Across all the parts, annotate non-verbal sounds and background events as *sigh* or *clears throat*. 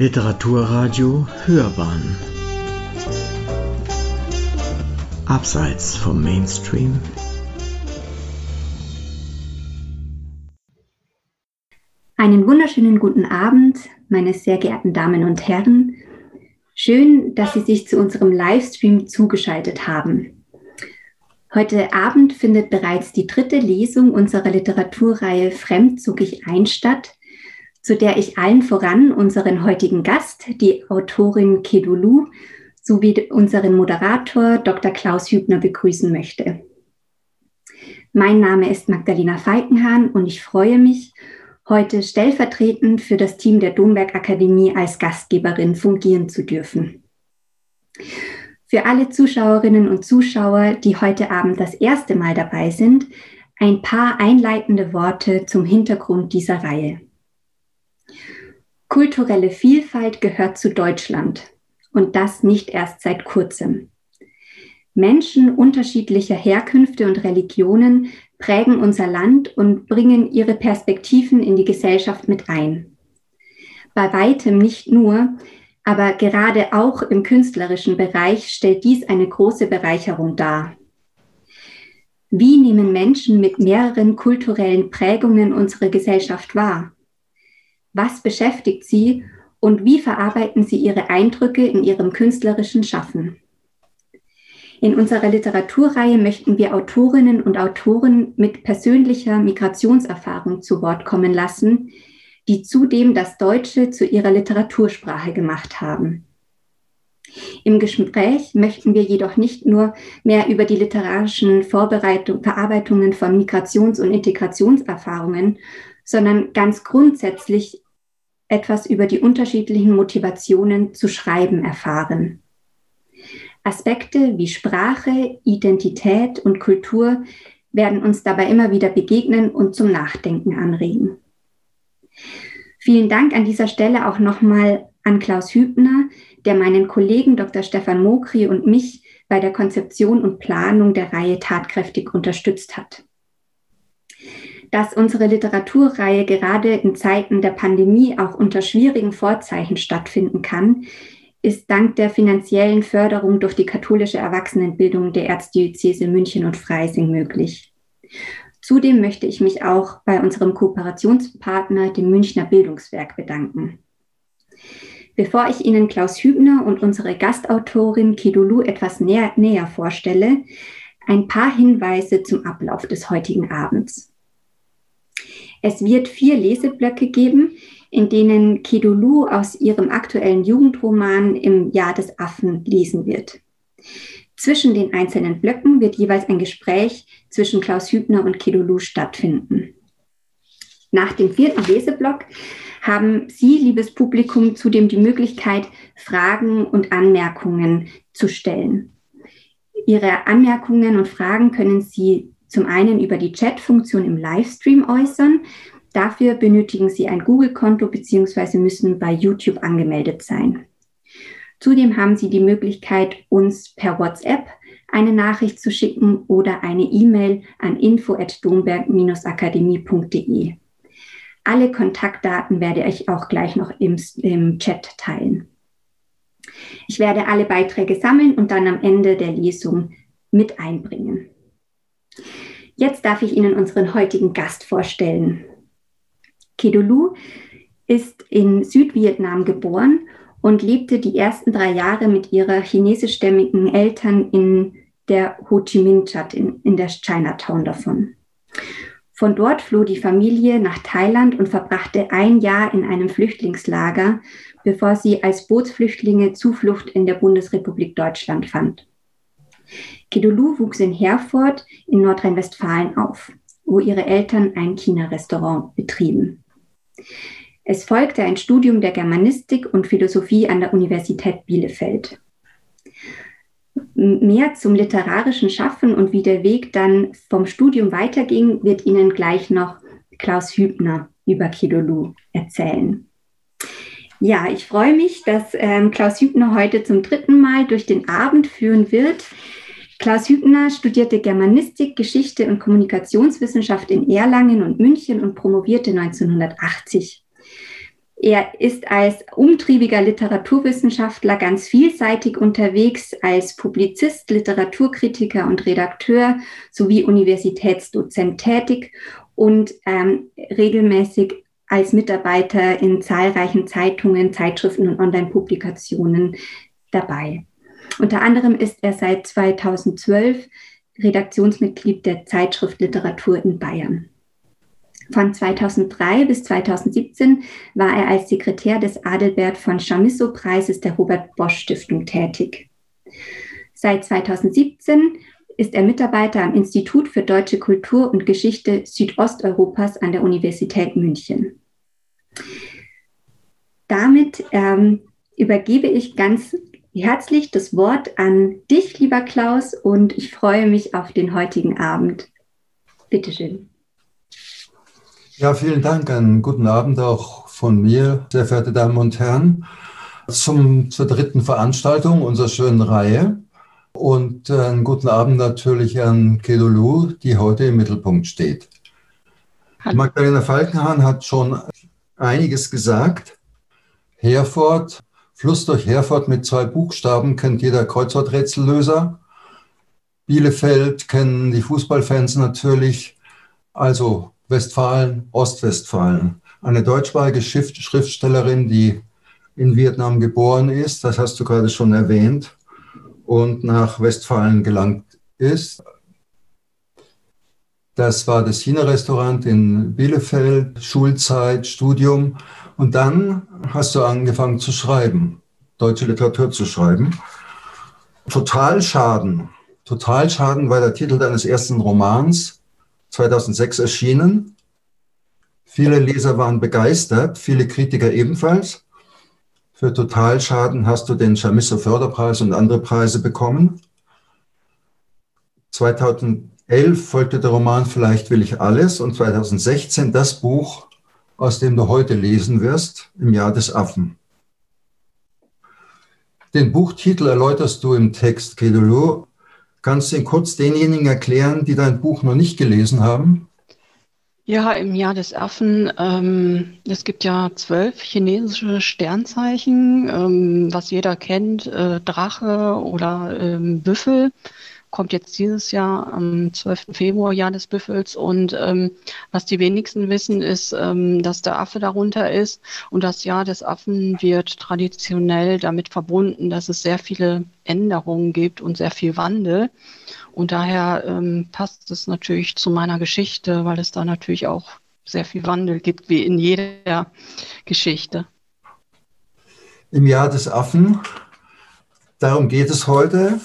Literaturradio Hörbahn Abseits vom Mainstream Einen wunderschönen guten Abend, meine sehr geehrten Damen und Herren. Schön, dass Sie sich zu unserem Livestream zugeschaltet haben. Heute Abend findet bereits die dritte Lesung unserer Literaturreihe Fremdzugig ein statt, zu der ich allen voran unseren heutigen Gast, die Autorin Kedulu, sowie unseren Moderator Dr. Klaus Hübner begrüßen möchte. Mein Name ist Magdalena Falkenhahn und ich freue mich, heute stellvertretend für das Team der Domberg Akademie als Gastgeberin fungieren zu dürfen. Für alle Zuschauerinnen und Zuschauer, die heute Abend das erste Mal dabei sind, ein paar einleitende Worte zum Hintergrund dieser Reihe. Kulturelle Vielfalt gehört zu Deutschland und das nicht erst seit kurzem. Menschen unterschiedlicher Herkünfte und Religionen prägen unser Land und bringen ihre Perspektiven in die Gesellschaft mit ein. Bei weitem nicht nur, aber gerade auch im künstlerischen Bereich stellt dies eine große Bereicherung dar. Wie nehmen Menschen mit mehreren kulturellen Prägungen unsere Gesellschaft wahr? Was beschäftigt Sie und wie verarbeiten Sie Ihre Eindrücke in Ihrem künstlerischen Schaffen? In unserer Literaturreihe möchten wir Autorinnen und Autoren mit persönlicher Migrationserfahrung zu Wort kommen lassen, die zudem das Deutsche zu ihrer Literatursprache gemacht haben. Im Gespräch möchten wir jedoch nicht nur mehr über die literarischen Vorbereitung, Verarbeitungen von Migrations- und Integrationserfahrungen, sondern ganz grundsätzlich etwas über die unterschiedlichen Motivationen zu schreiben erfahren. Aspekte wie Sprache, Identität und Kultur werden uns dabei immer wieder begegnen und zum Nachdenken anregen. Vielen Dank an dieser Stelle auch nochmal an Klaus Hübner, der meinen Kollegen Dr. Stefan Mokri und mich bei der Konzeption und Planung der Reihe tatkräftig unterstützt hat dass unsere Literaturreihe gerade in Zeiten der Pandemie auch unter schwierigen Vorzeichen stattfinden kann, ist dank der finanziellen Förderung durch die katholische Erwachsenenbildung der Erzdiözese München und Freising möglich. Zudem möchte ich mich auch bei unserem Kooperationspartner, dem Münchner Bildungswerk, bedanken. Bevor ich Ihnen Klaus Hübner und unsere Gastautorin Kidulu etwas näher, näher vorstelle, ein paar Hinweise zum Ablauf des heutigen Abends. Es wird vier Leseblöcke geben, in denen Kedulu aus ihrem aktuellen Jugendroman im Jahr des Affen lesen wird. Zwischen den einzelnen Blöcken wird jeweils ein Gespräch zwischen Klaus Hübner und Kedulu stattfinden. Nach dem vierten Leseblock haben Sie, liebes Publikum, zudem die Möglichkeit, Fragen und Anmerkungen zu stellen. Ihre Anmerkungen und Fragen können Sie zum einen über die Chat-Funktion im Livestream äußern. Dafür benötigen Sie ein Google-Konto bzw. müssen bei YouTube angemeldet sein. Zudem haben Sie die Möglichkeit, uns per WhatsApp eine Nachricht zu schicken oder eine E-Mail an info@domberg-akademie.de. Alle Kontaktdaten werde ich auch gleich noch im, im Chat teilen. Ich werde alle Beiträge sammeln und dann am Ende der Lesung mit einbringen. Jetzt darf ich Ihnen unseren heutigen Gast vorstellen. Kedulu ist in Südvietnam geboren und lebte die ersten drei Jahre mit ihrer chinesischstämmigen Eltern in der Ho Chi Minh Stadt in, in der Chinatown davon. Von dort floh die Familie nach Thailand und verbrachte ein Jahr in einem Flüchtlingslager, bevor sie als Bootsflüchtlinge Zuflucht in der Bundesrepublik Deutschland fand. Kedulu wuchs in Herford in Nordrhein-Westfalen auf, wo ihre Eltern ein China-Restaurant betrieben. Es folgte ein Studium der Germanistik und Philosophie an der Universität Bielefeld. Mehr zum literarischen Schaffen und wie der Weg dann vom Studium weiterging, wird Ihnen gleich noch Klaus Hübner über Kedulu erzählen. Ja, ich freue mich, dass ähm, Klaus Hübner heute zum dritten Mal durch den Abend führen wird. Klaus Hübner studierte Germanistik, Geschichte und Kommunikationswissenschaft in Erlangen und München und promovierte 1980. Er ist als umtriebiger Literaturwissenschaftler ganz vielseitig unterwegs, als Publizist, Literaturkritiker und Redakteur sowie Universitätsdozent tätig und ähm, regelmäßig als Mitarbeiter in zahlreichen Zeitungen, Zeitschriften und Online-Publikationen dabei. Unter anderem ist er seit 2012 Redaktionsmitglied der Zeitschrift Literatur in Bayern. Von 2003 bis 2017 war er als Sekretär des Adelbert von Chamisso-Preises der Robert Bosch Stiftung tätig. Seit 2017 ist er Mitarbeiter am Institut für Deutsche Kultur und Geschichte Südosteuropas an der Universität München. Damit ähm, übergebe ich ganz herzlich das Wort an dich, lieber Klaus, und ich freue mich auf den heutigen Abend. Bitte schön. Ja, vielen Dank. Einen guten Abend auch von mir, sehr verehrte Damen und Herren, zum, zur dritten Veranstaltung unserer schönen Reihe. Und äh, einen guten Abend natürlich an Kedulu, die heute im Mittelpunkt steht. Hallo. Magdalena Falkenhahn hat schon einiges gesagt. Herford, Fluss durch Herford mit zwei Buchstaben kennt jeder Kreuzworträtsellöser. Bielefeld kennen die Fußballfans natürlich. Also Westfalen, Ostwestfalen. Eine deutschsprachige Schriftstellerin, die in Vietnam geboren ist, das hast du gerade schon erwähnt, und nach Westfalen gelangt ist. Das war das China-Restaurant in Bielefeld, Schulzeit, Studium. Und dann hast du angefangen zu schreiben, deutsche Literatur zu schreiben. Total Schaden. Total Schaden war der Titel deines ersten Romans. 2006 erschienen. Viele Leser waren begeistert, viele Kritiker ebenfalls. Für Totalschaden hast du den Chamisso Förderpreis und andere Preise bekommen. 2011 folgte der Roman Vielleicht will ich alles und 2016 das Buch, aus dem du heute lesen wirst, im Jahr des Affen. Den Buchtitel erläuterst du im Text Kedulu Kannst du ihn kurz denjenigen erklären, die dein Buch noch nicht gelesen haben? Ja, im Jahr des Affen, ähm, es gibt ja zwölf chinesische Sternzeichen, ähm, was jeder kennt, äh, Drache oder ähm, Büffel kommt jetzt dieses Jahr am 12. Februar, Jahr des Büffels. Und ähm, was die wenigsten wissen, ist, ähm, dass der Affe darunter ist. Und das Jahr des Affen wird traditionell damit verbunden, dass es sehr viele Änderungen gibt und sehr viel Wandel. Und daher ähm, passt es natürlich zu meiner Geschichte, weil es da natürlich auch sehr viel Wandel gibt, wie in jeder Geschichte. Im Jahr des Affen Darum geht es heute.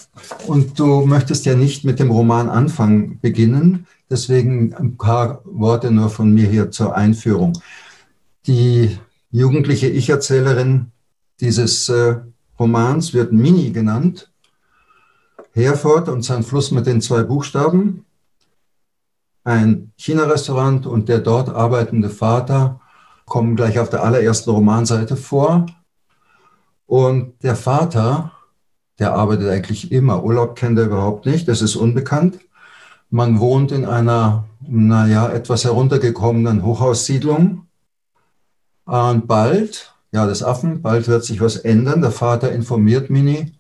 Und du möchtest ja nicht mit dem Roman Anfang beginnen. Deswegen ein paar Worte nur von mir hier zur Einführung. Die jugendliche Ich-Erzählerin dieses äh, Romans wird Mini genannt. Herford und sein Fluss mit den zwei Buchstaben. Ein China-Restaurant und der dort arbeitende Vater kommen gleich auf der allerersten Romanseite vor. Und der Vater der arbeitet eigentlich immer. Urlaub kennt er überhaupt nicht, das ist unbekannt. Man wohnt in einer, naja, etwas heruntergekommenen Hochhaussiedlung. Und bald, ja, das Affen, bald wird sich was ändern. Der Vater informiert Mini,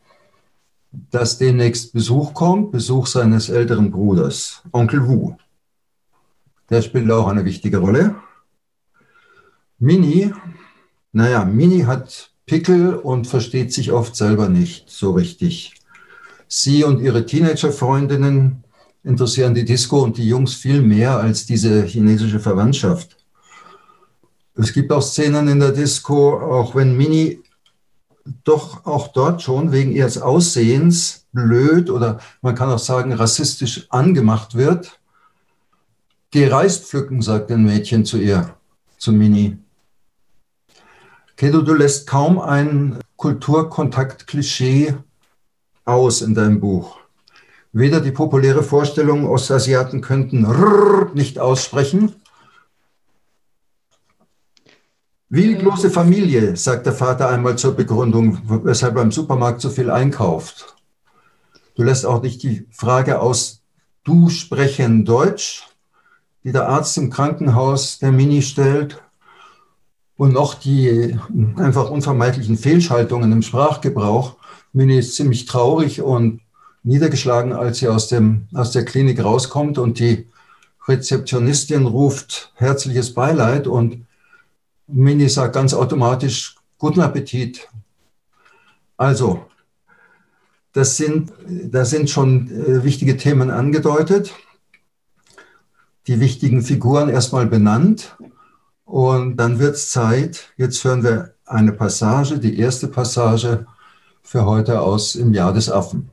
dass demnächst Besuch kommt, Besuch seines älteren Bruders, Onkel Wu. Der spielt auch eine wichtige Rolle. Mini, naja, Mini hat Pickel und versteht sich oft selber nicht so richtig. Sie und ihre Teenager-Freundinnen interessieren die Disco und die Jungs viel mehr als diese chinesische Verwandtschaft. Es gibt auch Szenen in der Disco, auch wenn Mini doch auch dort schon wegen ihres Aussehens blöd oder man kann auch sagen rassistisch angemacht wird. Geh Reis pflücken, sagt ein Mädchen zu ihr, zu Mini. Kedo, du lässt kaum ein Kulturkontakt-Klischee aus in deinem Buch. Weder die populäre Vorstellung, Ostasiaten könnten nicht aussprechen. Wie große Familie, sagt der Vater einmal zur Begründung, weshalb er im Supermarkt so viel einkauft. Du lässt auch nicht die Frage aus, du sprechen Deutsch, die der Arzt im Krankenhaus der Mini stellt und noch die einfach unvermeidlichen Fehlschaltungen im Sprachgebrauch. Mini ist ziemlich traurig und niedergeschlagen, als sie aus, dem, aus der Klinik rauskommt und die Rezeptionistin ruft herzliches Beileid und Mini sagt ganz automatisch guten Appetit. Also, das sind, da sind schon äh, wichtige Themen angedeutet, die wichtigen Figuren erstmal benannt und dann wird es Zeit, jetzt hören wir eine Passage, die erste Passage für heute aus im Jahr des Affen.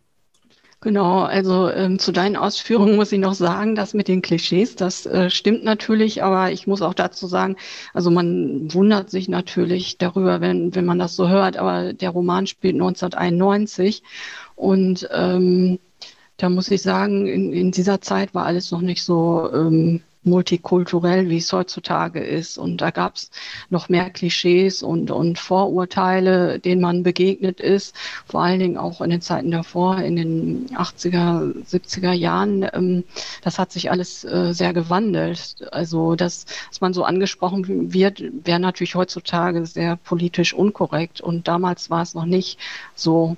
Genau, also ähm, zu deinen Ausführungen muss ich noch sagen, dass mit den Klischees, das äh, stimmt natürlich, aber ich muss auch dazu sagen, also man wundert sich natürlich darüber, wenn, wenn man das so hört, aber der Roman spielt 1991 und ähm, da muss ich sagen, in, in dieser Zeit war alles noch nicht so ähm, multikulturell, wie es heutzutage ist. Und da gab es noch mehr Klischees und, und Vorurteile, denen man begegnet ist, vor allen Dingen auch in den Zeiten davor, in den 80er, 70er Jahren. Ähm, das hat sich alles äh, sehr gewandelt. Also, dass, dass man so angesprochen wird, wäre natürlich heutzutage sehr politisch unkorrekt. Und damals war es noch nicht so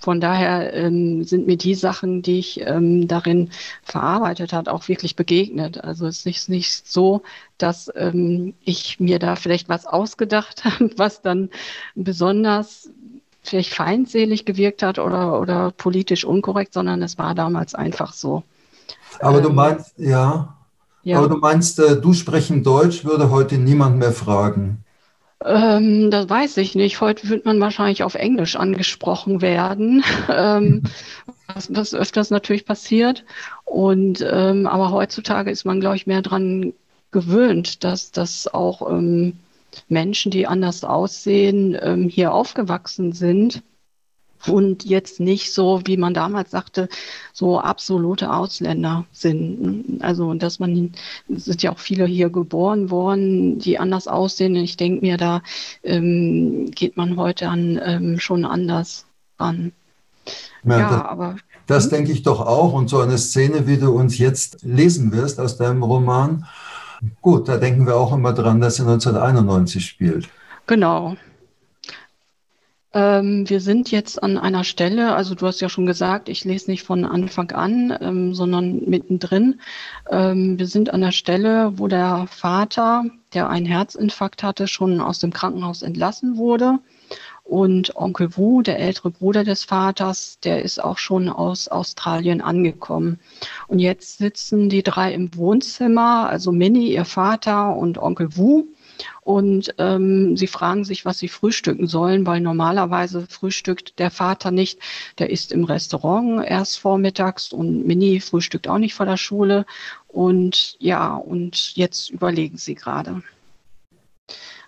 von daher ähm, sind mir die Sachen, die ich ähm, darin verarbeitet hat, auch wirklich begegnet. Also es ist nicht, so, dass ähm, ich mir da vielleicht was ausgedacht *laughs* habe, was dann besonders vielleicht feindselig gewirkt hat oder, oder politisch unkorrekt, sondern es war damals einfach so. Aber du ähm, meinst, ja, ja. aber du meinst, äh, du sprechen Deutsch würde heute niemand mehr fragen. Ähm, das weiß ich nicht. Heute wird man wahrscheinlich auf Englisch angesprochen werden, *laughs* ähm, was, was, öfters natürlich passiert. Und ähm, aber heutzutage ist man, glaube ich, mehr daran gewöhnt, dass dass auch ähm, Menschen, die anders aussehen, ähm, hier aufgewachsen sind und jetzt nicht so, wie man damals sagte, so absolute Ausländer sind. Also, dass man, es sind ja auch viele hier geboren worden, die anders aussehen. Ich denke mir, da ähm, geht man heute an ähm, schon anders ran. Ja, ja das, aber. Das hm? denke ich doch auch. Und so eine Szene, wie du uns jetzt lesen wirst aus deinem Roman, gut, da denken wir auch immer dran, dass sie 1991 spielt. Genau, ähm, wir sind jetzt an einer Stelle, also du hast ja schon gesagt, ich lese nicht von Anfang an, ähm, sondern mittendrin. Ähm, wir sind an der Stelle, wo der Vater, der einen Herzinfarkt hatte, schon aus dem Krankenhaus entlassen wurde. Und Onkel Wu, der ältere Bruder des Vaters, der ist auch schon aus Australien angekommen. Und jetzt sitzen die drei im Wohnzimmer, also Minnie, ihr Vater und Onkel Wu. Und ähm, sie fragen sich, was sie frühstücken sollen, weil normalerweise frühstückt der Vater nicht. Der ist im Restaurant erst vormittags und Mini frühstückt auch nicht vor der Schule. Und ja, und jetzt überlegen sie gerade.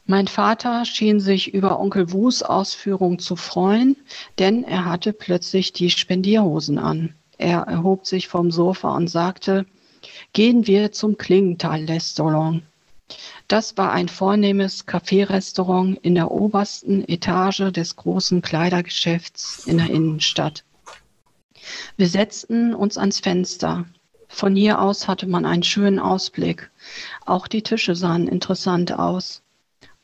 Mein Vater schien sich über Onkel Wus Ausführung zu freuen, denn er hatte plötzlich die Spendierhosen an. Er erhob sich vom Sofa und sagte, gehen wir zum Klingenthal-Restaurant. Das war ein vornehmes Café-Restaurant in der obersten Etage des großen Kleidergeschäfts in der Innenstadt. Wir setzten uns ans Fenster. Von hier aus hatte man einen schönen Ausblick. Auch die Tische sahen interessant aus.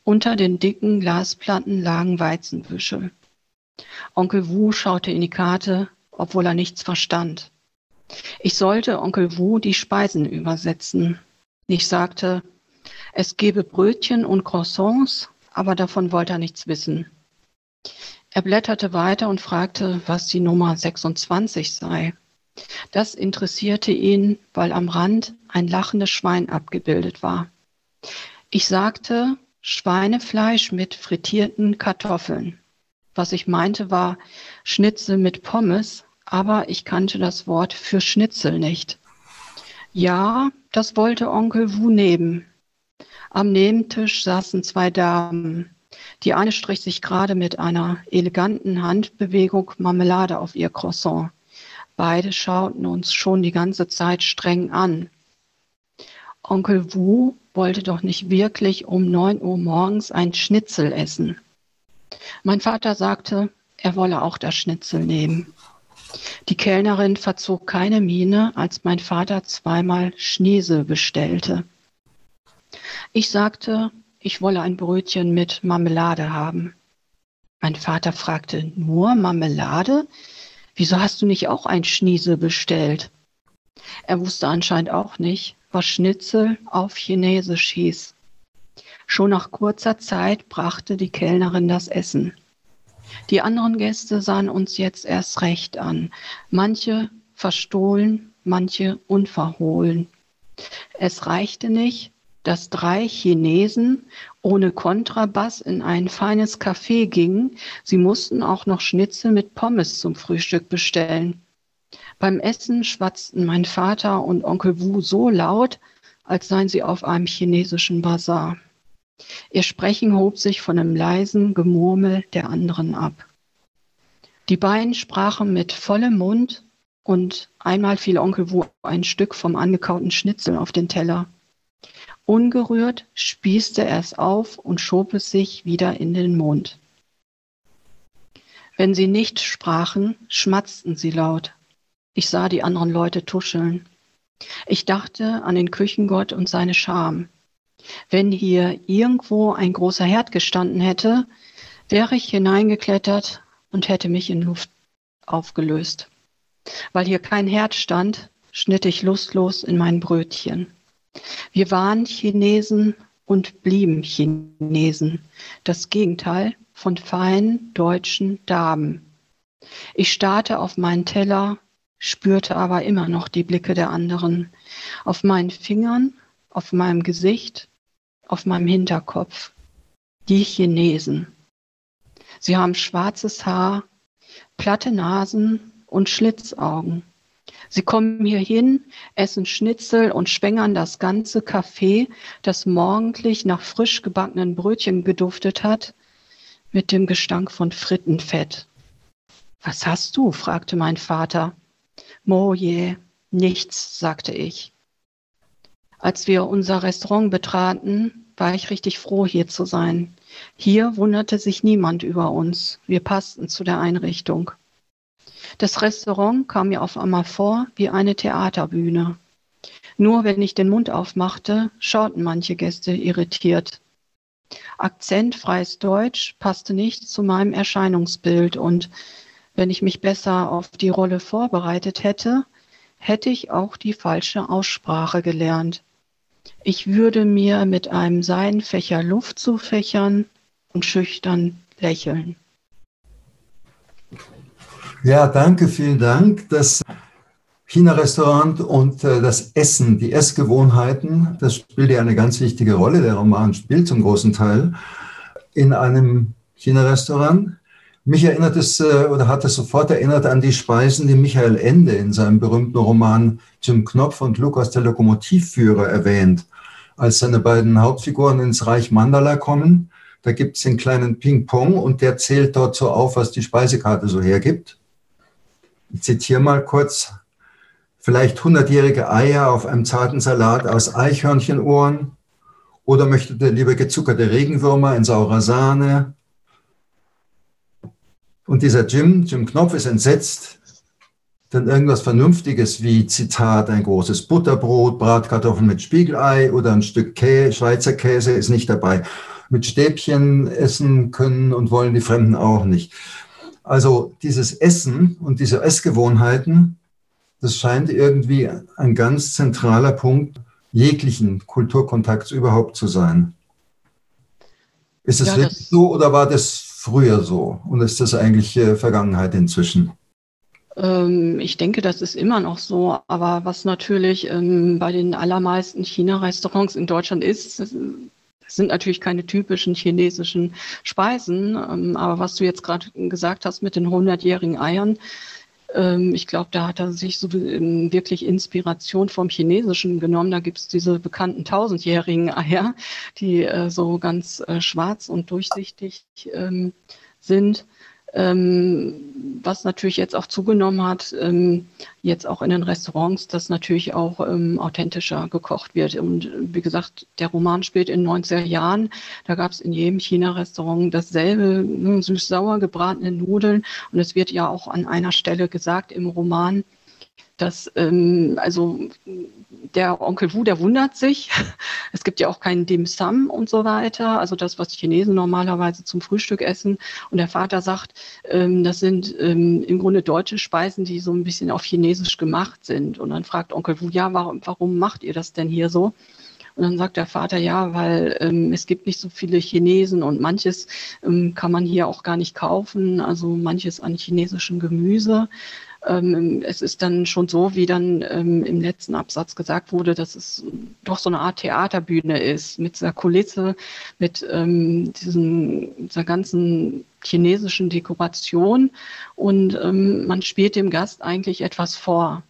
Unter den dicken Glasplatten lagen Weizenbüschel. Onkel Wu schaute in die Karte, obwohl er nichts verstand. Ich sollte Onkel Wu die Speisen übersetzen. Ich sagte, es gebe Brötchen und Croissants, aber davon wollte er nichts wissen. Er blätterte weiter und fragte, was die Nummer 26 sei. Das interessierte ihn, weil am Rand ein lachendes Schwein abgebildet war. Ich sagte Schweinefleisch mit frittierten Kartoffeln. Was ich meinte war Schnitzel mit Pommes, aber ich kannte das Wort für Schnitzel nicht. Ja, das wollte Onkel Wu nehmen. Am Nebentisch saßen zwei Damen. Die eine strich sich gerade mit einer eleganten Handbewegung Marmelade auf ihr Croissant. Beide schauten uns schon die ganze Zeit streng an. Onkel Wu wollte doch nicht wirklich um neun Uhr morgens ein Schnitzel essen. Mein Vater sagte, er wolle auch das Schnitzel nehmen. Die Kellnerin verzog keine Miene, als mein Vater zweimal Schniesel bestellte. Ich sagte, ich wolle ein Brötchen mit Marmelade haben. Mein Vater fragte, nur Marmelade? Wieso hast du nicht auch ein Schniese bestellt? Er wusste anscheinend auch nicht, was Schnitzel auf Chinesisch hieß. Schon nach kurzer Zeit brachte die Kellnerin das Essen. Die anderen Gäste sahen uns jetzt erst recht an, manche verstohlen, manche unverhohlen. Es reichte nicht, dass drei Chinesen ohne Kontrabass in ein feines Café gingen. Sie mussten auch noch Schnitzel mit Pommes zum Frühstück bestellen. Beim Essen schwatzten mein Vater und Onkel Wu so laut, als seien sie auf einem chinesischen Bazar. Ihr Sprechen hob sich von einem leisen Gemurmel der anderen ab. Die beiden sprachen mit vollem Mund und einmal fiel Onkel Wu ein Stück vom angekauten Schnitzel auf den Teller. Ungerührt spießte er es auf und schob es sich wieder in den Mund. Wenn sie nicht sprachen, schmatzten sie laut. Ich sah die anderen Leute tuscheln. Ich dachte an den Küchengott und seine Scham. Wenn hier irgendwo ein großer Herd gestanden hätte, wäre ich hineingeklettert und hätte mich in Luft aufgelöst. Weil hier kein Herd stand, schnitt ich lustlos in mein Brötchen. Wir waren Chinesen und blieben Chinesen, das Gegenteil von feinen deutschen Damen. Ich starrte auf meinen Teller, spürte aber immer noch die Blicke der anderen, auf meinen Fingern, auf meinem Gesicht, auf meinem Hinterkopf. Die Chinesen. Sie haben schwarzes Haar, platte Nasen und Schlitzaugen. Sie kommen hier hin, essen Schnitzel und schwängern das ganze Café, das morgendlich nach frisch gebackenen Brötchen geduftet hat, mit dem Gestank von Frittenfett. Was hast du? fragte mein Vater. Moje, nichts, sagte ich. Als wir unser Restaurant betraten, war ich richtig froh, hier zu sein. Hier wunderte sich niemand über uns. Wir passten zu der Einrichtung. Das Restaurant kam mir auf einmal vor wie eine Theaterbühne. Nur wenn ich den Mund aufmachte, schauten manche Gäste irritiert. Akzentfreies Deutsch passte nicht zu meinem Erscheinungsbild und wenn ich mich besser auf die Rolle vorbereitet hätte, hätte ich auch die falsche Aussprache gelernt. Ich würde mir mit einem Seidenfächer Luft zufächern und schüchtern lächeln. Ja, danke, vielen Dank. Das China-Restaurant und äh, das Essen, die Essgewohnheiten, das spielt ja eine ganz wichtige Rolle. Der Roman spielt zum großen Teil in einem China-Restaurant. Mich erinnert es äh, oder hat es sofort erinnert an die Speisen, die Michael Ende in seinem berühmten Roman Jim Knopf und Lukas der Lokomotivführer erwähnt. Als seine beiden Hauptfiguren ins Reich Mandala kommen, da gibt es den kleinen Ping-Pong und der zählt dort so auf, was die Speisekarte so hergibt. Ich zitiere mal kurz, vielleicht hundertjährige Eier auf einem zarten Salat aus Eichhörnchenohren oder möchtet ihr lieber gezuckerte Regenwürmer in saurer Sahne? Und dieser Jim, Jim Knopf ist entsetzt, denn irgendwas Vernünftiges wie Zitat, ein großes Butterbrot, Bratkartoffeln mit Spiegelei oder ein Stück Kä Schweizer Käse ist nicht dabei. Mit Stäbchen essen können und wollen die Fremden auch nicht. Also dieses Essen und diese Essgewohnheiten, das scheint irgendwie ein ganz zentraler Punkt jeglichen Kulturkontakts überhaupt zu sein. Ist es ja, wirklich so oder war das früher so? Und ist das eigentlich äh, Vergangenheit inzwischen? Ähm, ich denke, das ist immer noch so. Aber was natürlich ähm, bei den allermeisten China-Restaurants in Deutschland ist, sind natürlich keine typischen chinesischen Speisen, ähm, aber was du jetzt gerade gesagt hast mit den 100-jährigen Eiern, ähm, ich glaube, da hat er sich so ähm, wirklich Inspiration vom Chinesischen genommen. Da gibt es diese bekannten tausendjährigen Eier, die äh, so ganz äh, schwarz und durchsichtig ähm, sind. Ähm, was natürlich jetzt auch zugenommen hat, ähm, jetzt auch in den Restaurants, dass natürlich auch ähm, authentischer gekocht wird. Und wie gesagt, der Roman spielt in 90er Jahren. Da gab es in jedem China-Restaurant dasselbe, ne, süß-sauer gebratene Nudeln. Und es wird ja auch an einer Stelle gesagt im Roman, dass ähm, also der Onkel Wu, der wundert sich. *laughs* Es gibt ja auch keinen Dim Sum und so weiter, also das, was Chinesen normalerweise zum Frühstück essen. Und der Vater sagt, ähm, das sind ähm, im Grunde deutsche Speisen, die so ein bisschen auf Chinesisch gemacht sind. Und dann fragt Onkel Wu, ja, warum, warum macht ihr das denn hier so? Und dann sagt der Vater, ja, weil ähm, es gibt nicht so viele Chinesen und manches ähm, kann man hier auch gar nicht kaufen, also manches an chinesischem Gemüse. Ähm, es ist dann schon so, wie dann ähm, im letzten Absatz gesagt wurde, dass es doch so eine Art Theaterbühne ist, mit dieser Kulisse, mit ähm, diesen, dieser ganzen chinesischen Dekoration und ähm, man spielt dem Gast eigentlich etwas vor.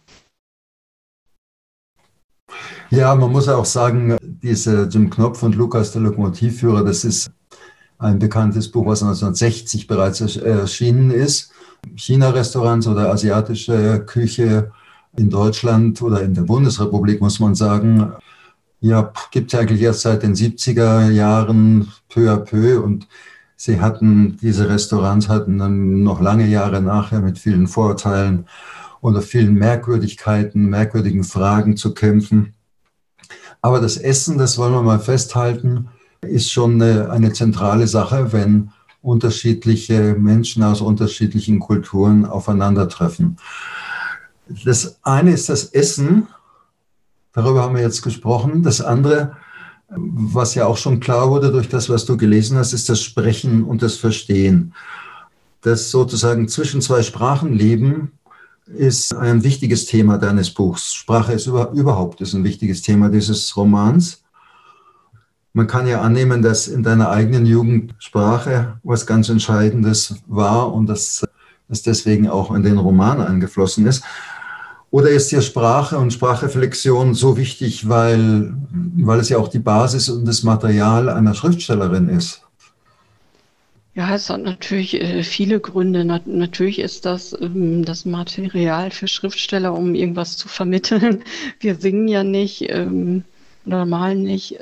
Ja, man muss auch sagen, diese Jim Knopf und Lukas der Lokomotivführer, das ist ein bekanntes Buch, was 1960 bereits erschienen ist. China-Restaurants oder asiatische Küche in Deutschland oder in der Bundesrepublik, muss man sagen, ja, gibt es eigentlich erst seit den 70er Jahren peu à peu und sie hatten, diese Restaurants hatten dann noch lange Jahre nachher mit vielen Vorurteilen oder vielen Merkwürdigkeiten, merkwürdigen Fragen zu kämpfen. Aber das Essen, das wollen wir mal festhalten, ist schon eine, eine zentrale Sache, wenn unterschiedliche Menschen aus unterschiedlichen Kulturen aufeinandertreffen. Das eine ist das Essen, darüber haben wir jetzt gesprochen. Das andere, was ja auch schon klar wurde durch das, was du gelesen hast, ist das Sprechen und das Verstehen. Das sozusagen zwischen zwei Sprachen leben ist ein wichtiges Thema deines Buchs. Sprache ist über, überhaupt ist ein wichtiges Thema dieses Romans. Man kann ja annehmen, dass in deiner eigenen Jugendsprache was ganz Entscheidendes war und dass es deswegen auch in den Roman eingeflossen ist. Oder ist dir Sprache und Sprachreflexion so wichtig, weil, weil es ja auch die Basis und das Material einer Schriftstellerin ist? Ja, es hat natürlich äh, viele Gründe. natürlich ist das ähm, das Material für Schriftsteller, um irgendwas zu vermitteln. *laughs* Wir singen ja nicht ähm, oder malen nicht.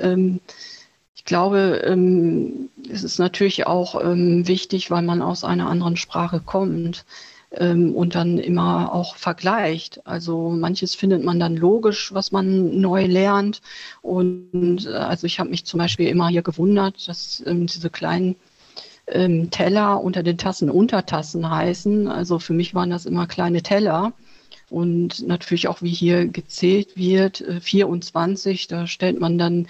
Ich glaube, ähm, es ist natürlich auch ähm, wichtig, weil man aus einer anderen Sprache kommt ähm, und dann immer auch vergleicht. Also manches findet man dann logisch, was man neu lernt. Und äh, also ich habe mich zum Beispiel immer hier gewundert, dass diese kleinen Teller unter den Tassen Untertassen heißen. Also für mich waren das immer kleine Teller. Und natürlich auch, wie hier gezählt wird, äh, 24, da stellt man dann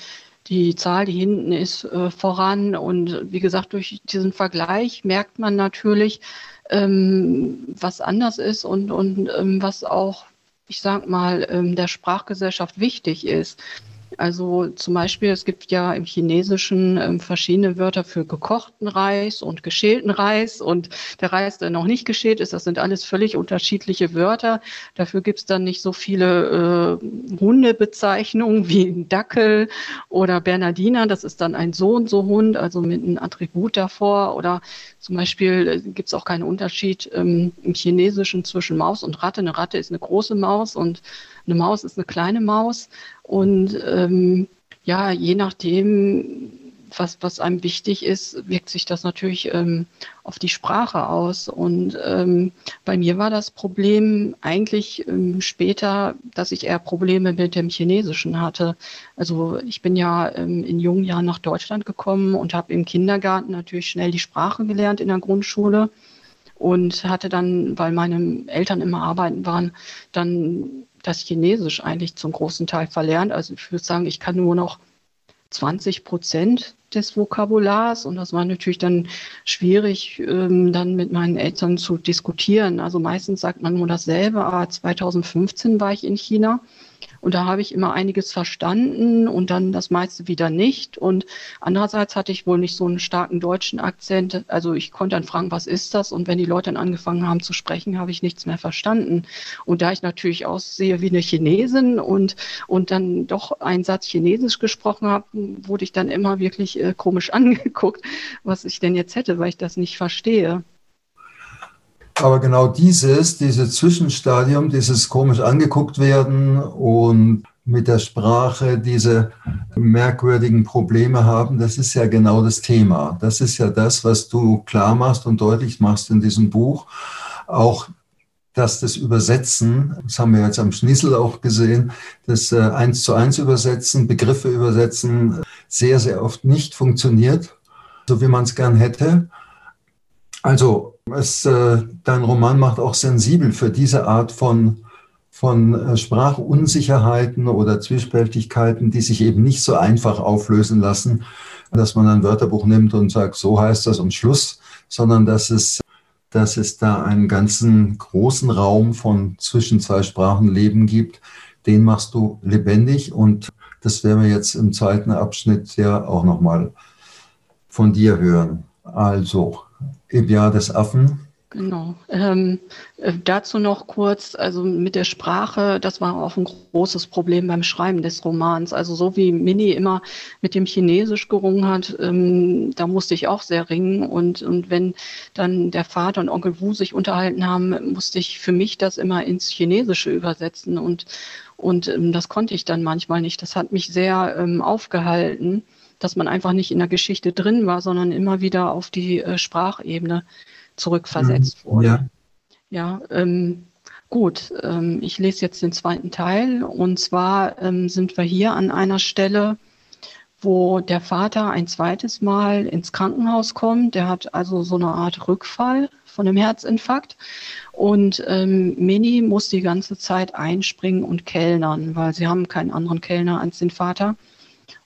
die Zahl, die hinten ist, äh, voran. Und wie gesagt, durch diesen Vergleich merkt man natürlich, ähm, was anders ist und, und ähm, was auch, ich sag mal, ähm, der Sprachgesellschaft wichtig ist. Also zum Beispiel, es gibt ja im Chinesischen ähm, verschiedene Wörter für gekochten Reis und geschälten Reis und der Reis, der noch nicht geschält ist, das sind alles völlig unterschiedliche Wörter. Dafür gibt es dann nicht so viele äh, Hundebezeichnungen wie ein Dackel oder Bernardiner, das ist dann ein so und so Hund, also mit einem Attribut davor. Oder zum Beispiel äh, gibt es auch keinen Unterschied ähm, im Chinesischen zwischen Maus und Ratte. Eine Ratte ist eine große Maus und eine Maus ist eine kleine Maus. Und ähm, ja, je nachdem, was, was einem wichtig ist, wirkt sich das natürlich ähm, auf die Sprache aus. Und ähm, bei mir war das Problem eigentlich ähm, später, dass ich eher Probleme mit dem Chinesischen hatte. Also ich bin ja ähm, in jungen Jahren nach Deutschland gekommen und habe im Kindergarten natürlich schnell die Sprache gelernt in der Grundschule und hatte dann, weil meine Eltern immer arbeiten waren, dann das Chinesisch eigentlich zum großen Teil verlernt. Also ich würde sagen, ich kann nur noch 20 Prozent des Vokabulars und das war natürlich dann schwierig, ähm, dann mit meinen Eltern zu diskutieren. Also meistens sagt man nur dasselbe, aber 2015 war ich in China und da habe ich immer einiges verstanden und dann das meiste wieder nicht. Und andererseits hatte ich wohl nicht so einen starken deutschen Akzent. Also ich konnte dann fragen, was ist das? Und wenn die Leute dann angefangen haben zu sprechen, habe ich nichts mehr verstanden. Und da ich natürlich aussehe wie eine Chinesin und, und dann doch einen Satz Chinesisch gesprochen habe, wurde ich dann immer wirklich äh, komisch *laughs* angeguckt, was ich denn jetzt hätte, weil ich das nicht verstehe. Aber genau dieses, dieses Zwischenstadium, dieses komisch angeguckt werden und mit der Sprache diese merkwürdigen Probleme haben, das ist ja genau das Thema. Das ist ja das, was du klar machst und deutlich machst in diesem Buch. Auch dass das Übersetzen, das haben wir jetzt am Schnissel auch gesehen, das äh, eins zu eins Übersetzen, Begriffe übersetzen, sehr, sehr oft nicht funktioniert, so wie man es gern hätte. Also es, äh, dein Roman macht auch sensibel für diese Art von, von äh, Sprachunsicherheiten oder Zwiespältigkeiten, die sich eben nicht so einfach auflösen lassen, dass man ein Wörterbuch nimmt und sagt, so heißt das und Schluss, sondern dass es, dass es da einen ganzen großen Raum von zwischen zwei Sprachen Leben gibt. Den machst du lebendig und das werden wir jetzt im zweiten Abschnitt ja auch nochmal von dir hören. Also, im Jahr des Affen Genau. Ähm, äh, dazu noch kurz, also mit der Sprache, das war auch ein großes Problem beim Schreiben des Romans. Also so wie Mini immer mit dem Chinesisch gerungen hat, ähm, da musste ich auch sehr ringen. Und, und wenn dann der Vater und Onkel Wu sich unterhalten haben, musste ich für mich das immer ins Chinesische übersetzen. Und, und ähm, das konnte ich dann manchmal nicht. Das hat mich sehr ähm, aufgehalten, dass man einfach nicht in der Geschichte drin war, sondern immer wieder auf die äh, Sprachebene zurückversetzt mhm. wurde. Ja, ja ähm, gut. Ähm, ich lese jetzt den zweiten Teil. Und zwar ähm, sind wir hier an einer Stelle, wo der Vater ein zweites Mal ins Krankenhaus kommt. Der hat also so eine Art Rückfall von einem Herzinfarkt. Und ähm, Mini muss die ganze Zeit einspringen und kellnern, weil sie haben keinen anderen Kellner als den Vater.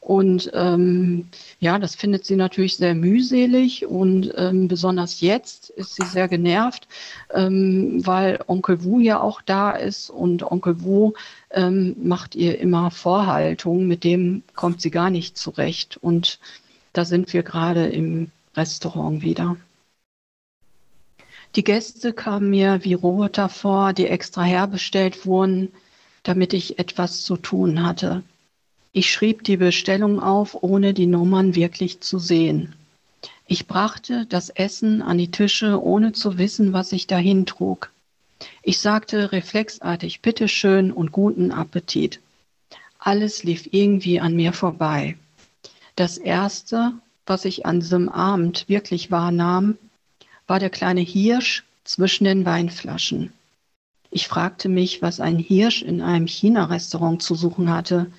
Und ähm, ja, das findet sie natürlich sehr mühselig und ähm, besonders jetzt ist sie sehr genervt, ähm, weil Onkel Wu ja auch da ist und Onkel Wu ähm, macht ihr immer Vorhaltungen, mit dem kommt sie gar nicht zurecht. Und da sind wir gerade im Restaurant wieder. Die Gäste kamen mir wie Roboter vor, die extra herbestellt wurden, damit ich etwas zu tun hatte. Ich schrieb die Bestellung auf, ohne die Nummern wirklich zu sehen. Ich brachte das Essen an die Tische, ohne zu wissen, was ich dahin trug. Ich sagte reflexartig Bitteschön und guten Appetit. Alles lief irgendwie an mir vorbei. Das Erste, was ich an diesem Abend wirklich wahrnahm, war der kleine Hirsch zwischen den Weinflaschen. Ich fragte mich, was ein Hirsch in einem China-Restaurant zu suchen hatte,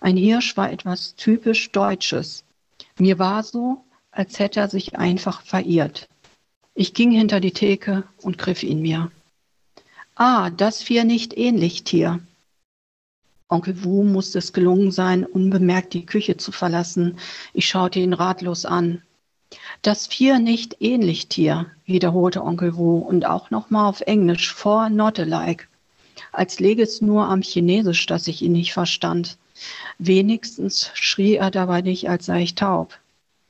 ein Hirsch war etwas typisch Deutsches. Mir war so, als hätte er sich einfach verirrt. Ich ging hinter die Theke und griff ihn mir. Ah, das vier nicht ähnlich, Tier. Onkel Wu musste es gelungen sein, unbemerkt die Küche zu verlassen. Ich schaute ihn ratlos an. Das vier nicht ähnlich, Tier, wiederholte Onkel Wu und auch nochmal auf Englisch vor not alike. Als läge es nur am Chinesisch, dass ich ihn nicht verstand. Wenigstens schrie er dabei nicht, als sei ich taub.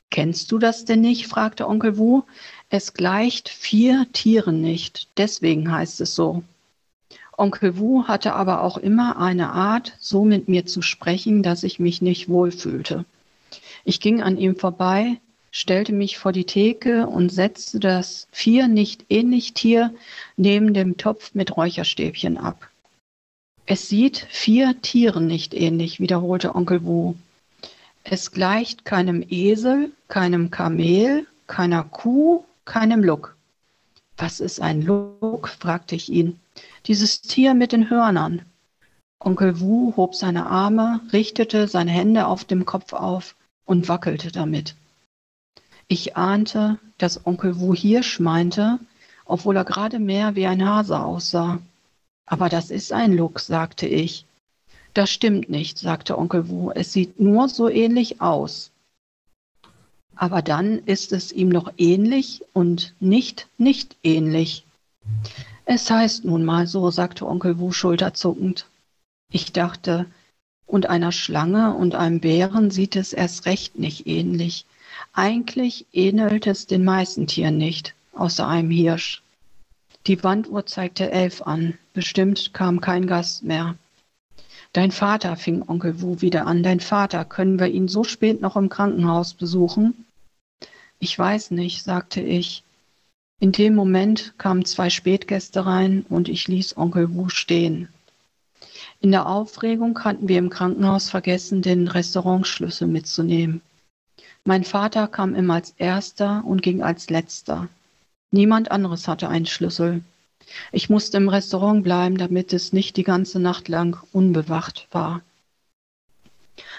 Kennst du das denn nicht? fragte Onkel Wu. Es gleicht vier Tieren nicht, deswegen heißt es so. Onkel Wu hatte aber auch immer eine Art, so mit mir zu sprechen, dass ich mich nicht wohlfühlte. Ich ging an ihm vorbei, stellte mich vor die Theke und setzte das vier nicht ähnlich Tier neben dem Topf mit Räucherstäbchen ab. Es sieht vier Tieren nicht ähnlich, wiederholte Onkel Wu. Es gleicht keinem Esel, keinem Kamel, keiner Kuh, keinem Luck. Was ist ein Luck? fragte ich ihn. Dieses Tier mit den Hörnern. Onkel Wu hob seine Arme, richtete seine Hände auf dem Kopf auf und wackelte damit. Ich ahnte, dass Onkel Wu Hirsch meinte, obwohl er gerade mehr wie ein Hase aussah. Aber das ist ein Look, sagte ich. Das stimmt nicht, sagte Onkel Wu. Es sieht nur so ähnlich aus. Aber dann ist es ihm noch ähnlich und nicht nicht ähnlich. Es heißt nun mal so, sagte Onkel Wu schulterzuckend. Ich dachte, und einer Schlange und einem Bären sieht es erst recht nicht ähnlich. Eigentlich ähnelt es den meisten Tieren nicht, außer einem Hirsch. Die Wanduhr zeigte elf an. Bestimmt kam kein Gast mehr. Dein Vater, fing Onkel Wu wieder an, dein Vater, können wir ihn so spät noch im Krankenhaus besuchen? Ich weiß nicht, sagte ich. In dem Moment kamen zwei Spätgäste rein und ich ließ Onkel Wu stehen. In der Aufregung hatten wir im Krankenhaus vergessen, den Restaurantschlüssel mitzunehmen. Mein Vater kam immer als erster und ging als letzter. Niemand anderes hatte einen Schlüssel. Ich musste im Restaurant bleiben, damit es nicht die ganze Nacht lang unbewacht war.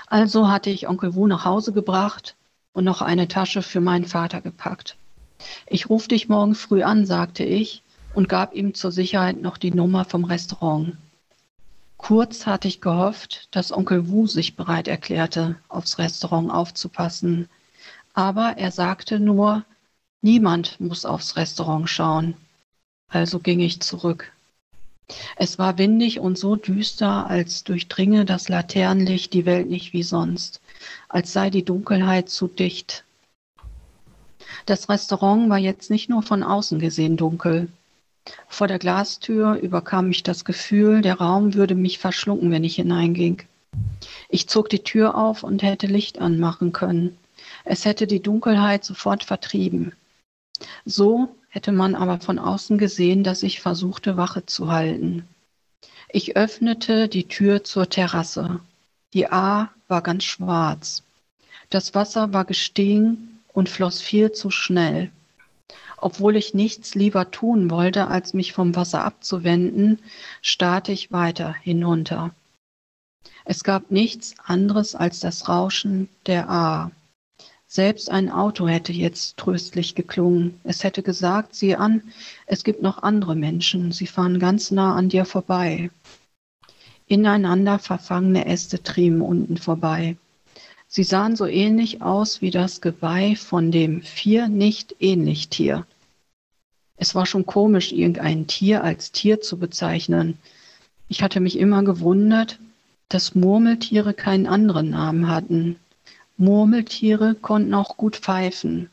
Also hatte ich Onkel Wu nach Hause gebracht und noch eine Tasche für meinen Vater gepackt. Ich rufe dich morgen früh an, sagte ich und gab ihm zur Sicherheit noch die Nummer vom Restaurant. Kurz hatte ich gehofft, dass Onkel Wu sich bereit erklärte, aufs Restaurant aufzupassen. Aber er sagte nur, niemand muss aufs Restaurant schauen. Also ging ich zurück. Es war windig und so düster, als durchdringe das Laternenlicht die Welt nicht wie sonst, als sei die Dunkelheit zu dicht. Das Restaurant war jetzt nicht nur von außen gesehen dunkel. Vor der Glastür überkam mich das Gefühl, der Raum würde mich verschlucken, wenn ich hineinging. Ich zog die Tür auf und hätte Licht anmachen können. Es hätte die Dunkelheit sofort vertrieben. So hätte man aber von außen gesehen, dass ich versuchte, Wache zu halten. Ich öffnete die Tür zur Terrasse. Die A war ganz schwarz. Das Wasser war gestiegen und floss viel zu schnell. Obwohl ich nichts lieber tun wollte, als mich vom Wasser abzuwenden, starrte ich weiter hinunter. Es gab nichts anderes als das Rauschen der A. Selbst ein Auto hätte jetzt tröstlich geklungen. Es hätte gesagt, sieh an, es gibt noch andere Menschen, sie fahren ganz nah an dir vorbei. Ineinander verfangene Äste trieben unten vorbei. Sie sahen so ähnlich aus wie das Geweih von dem vier nicht ähnlich Tier. Es war schon komisch, irgendein Tier als Tier zu bezeichnen. Ich hatte mich immer gewundert, dass Murmeltiere keinen anderen Namen hatten. Murmeltiere konnten auch gut pfeifen,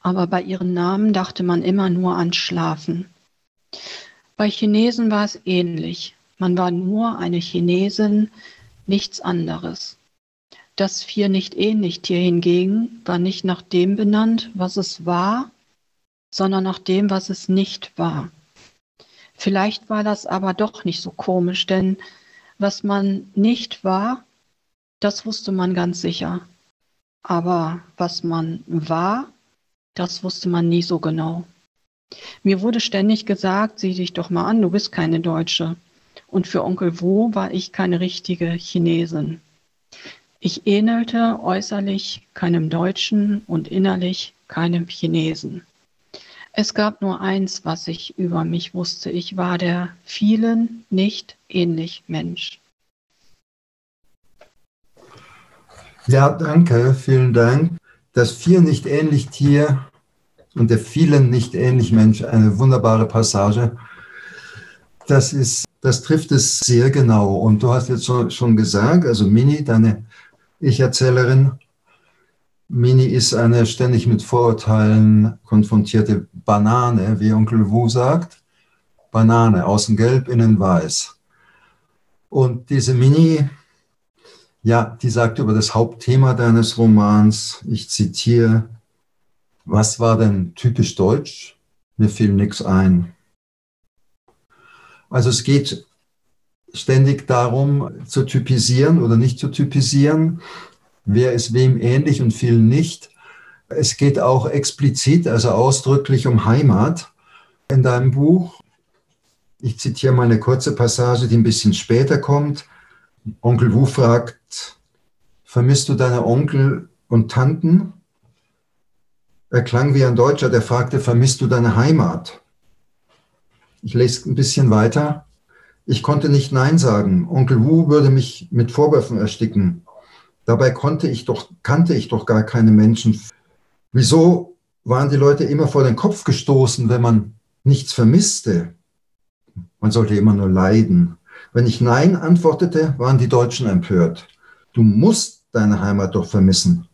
aber bei ihren Namen dachte man immer nur an Schlafen. Bei Chinesen war es ähnlich. Man war nur eine Chinesin, nichts anderes. Das vier nicht ähnlich Tier hingegen war nicht nach dem benannt, was es war, sondern nach dem, was es nicht war. Vielleicht war das aber doch nicht so komisch, denn was man nicht war, das wusste man ganz sicher. Aber was man war, das wusste man nie so genau. Mir wurde ständig gesagt, sieh dich doch mal an, du bist keine Deutsche. Und für Onkel Wo war ich keine richtige Chinesin. Ich ähnelte äußerlich keinem Deutschen und innerlich keinem Chinesen. Es gab nur eins, was ich über mich wusste. Ich war der vielen nicht ähnlich Mensch. Ja, danke, vielen Dank. Das Vier nicht ähnlich Tier und der vielen nicht ähnlich Mensch, eine wunderbare Passage. Das ist, das trifft es sehr genau. Und du hast jetzt schon gesagt, also Mini, deine Ich-Erzählerin, Mini ist eine ständig mit Vorurteilen konfrontierte Banane, wie Onkel Wu sagt. Banane, außen gelb, innen weiß. Und diese Mini ja, die sagt über das Hauptthema deines Romans, ich zitiere, was war denn typisch deutsch? Mir fiel nichts ein. Also es geht ständig darum, zu typisieren oder nicht zu typisieren. Wer ist wem ähnlich und viel nicht. Es geht auch explizit, also ausdrücklich um Heimat in deinem Buch. Ich zitiere mal eine kurze Passage, die ein bisschen später kommt. Onkel Wu fragt, vermisst du deine Onkel und Tanten? Er klang wie ein Deutscher, der fragte, vermisst du deine Heimat? Ich lese ein bisschen weiter. Ich konnte nicht Nein sagen. Onkel Wu würde mich mit Vorwürfen ersticken. Dabei konnte ich doch, kannte ich doch gar keine Menschen. Wieso waren die Leute immer vor den Kopf gestoßen, wenn man nichts vermisste? Man sollte immer nur leiden. Wenn ich Nein antwortete, waren die Deutschen empört. Du musst deine Heimat doch vermissen.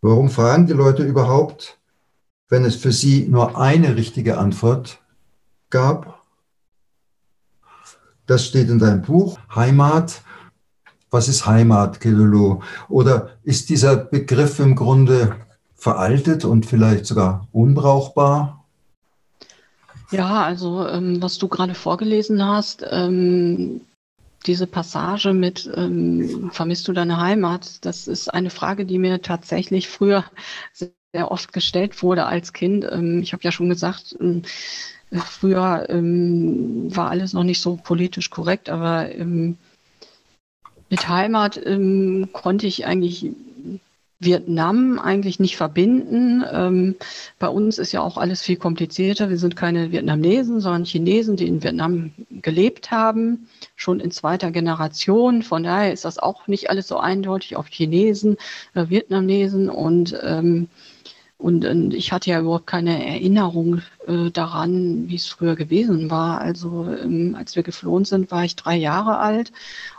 Warum fragen die Leute überhaupt, wenn es für sie nur eine richtige Antwort gab? Das steht in deinem Buch, Heimat. Was ist Heimat, Kelulu? Oder ist dieser Begriff im Grunde veraltet und vielleicht sogar unbrauchbar? Ja, also ähm, was du gerade vorgelesen hast, ähm, diese Passage mit ähm, vermisst du deine Heimat, das ist eine Frage, die mir tatsächlich früher sehr oft gestellt wurde als Kind. Ähm, ich habe ja schon gesagt, ähm, früher ähm, war alles noch nicht so politisch korrekt, aber mit Heimat konnte ich eigentlich Vietnam eigentlich nicht verbinden. Ähm, bei uns ist ja auch alles viel komplizierter. Wir sind keine Vietnamesen, sondern Chinesen, die in Vietnam gelebt haben, schon in zweiter Generation. Von daher ist das auch nicht alles so eindeutig auf Chinesen, äh, Vietnamesen und ähm, und, und, ich hatte ja überhaupt keine Erinnerung äh, daran, wie es früher gewesen war. Also ähm, als wir geflohen sind, war ich drei Jahre alt.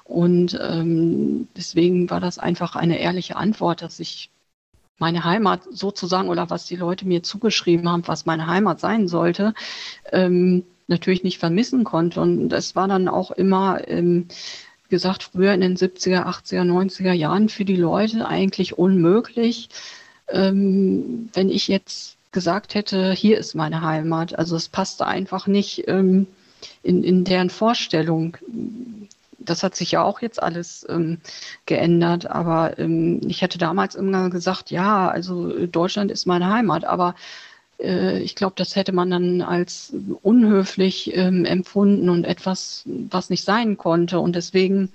Und ähm, deswegen war das einfach eine ehrliche Antwort, dass ich meine Heimat sozusagen oder was die Leute mir zugeschrieben haben, was meine Heimat sein sollte, ähm, natürlich nicht vermissen konnte. Und das war dann auch immer, ähm, wie gesagt, früher in den 70er, 80er, 90er Jahren für die Leute eigentlich unmöglich ähm, wenn ich jetzt gesagt hätte, hier ist meine Heimat. Also es passte einfach nicht ähm, in, in deren Vorstellung. Das hat sich ja auch jetzt alles ähm, geändert, aber ähm, ich hätte damals immer gesagt, ja, also Deutschland ist meine Heimat, aber äh, ich glaube, das hätte man dann als unhöflich ähm, empfunden und etwas, was nicht sein konnte. Und deswegen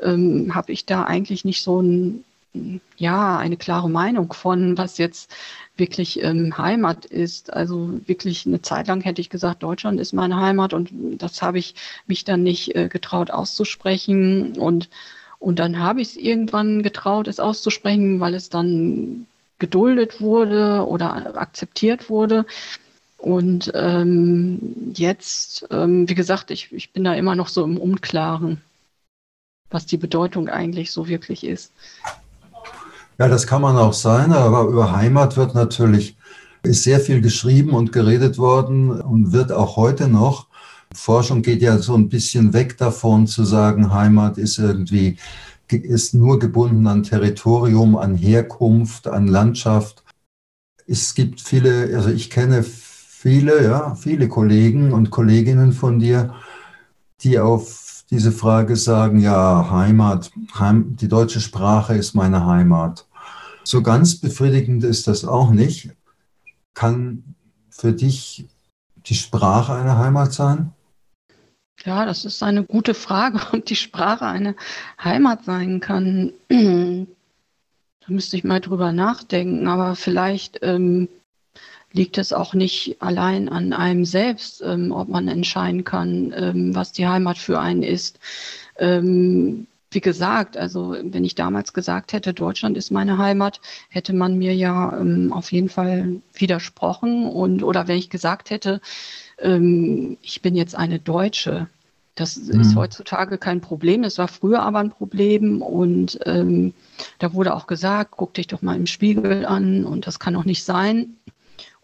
ähm, habe ich da eigentlich nicht so ein ja, eine klare Meinung von, was jetzt wirklich ähm, Heimat ist. Also wirklich eine Zeit lang hätte ich gesagt, Deutschland ist meine Heimat und das habe ich mich dann nicht äh, getraut auszusprechen und und dann habe ich es irgendwann getraut, es auszusprechen, weil es dann geduldet wurde oder akzeptiert wurde. Und ähm, jetzt, ähm, wie gesagt, ich, ich bin da immer noch so im Unklaren, was die Bedeutung eigentlich so wirklich ist. Ja, das kann man auch sein, aber über Heimat wird natürlich, ist sehr viel geschrieben und geredet worden und wird auch heute noch. Forschung geht ja so ein bisschen weg davon zu sagen, Heimat ist irgendwie, ist nur gebunden an Territorium, an Herkunft, an Landschaft. Es gibt viele, also ich kenne viele, ja, viele Kollegen und Kolleginnen von dir, die auf diese Frage sagen, ja, Heimat, Heim, die deutsche Sprache ist meine Heimat. So ganz befriedigend ist das auch nicht. Kann für dich die Sprache eine Heimat sein? Ja, das ist eine gute Frage, *laughs* ob die Sprache eine Heimat sein kann. *clears throat* da müsste ich mal drüber nachdenken, aber vielleicht ähm, liegt es auch nicht allein an einem selbst, ähm, ob man entscheiden kann, ähm, was die Heimat für einen ist. Ähm, wie gesagt, also wenn ich damals gesagt hätte, Deutschland ist meine Heimat, hätte man mir ja ähm, auf jeden Fall widersprochen und oder wenn ich gesagt hätte, ähm, ich bin jetzt eine Deutsche, das mhm. ist heutzutage kein Problem. Es war früher aber ein Problem und ähm, da wurde auch gesagt, guck dich doch mal im Spiegel an und das kann doch nicht sein.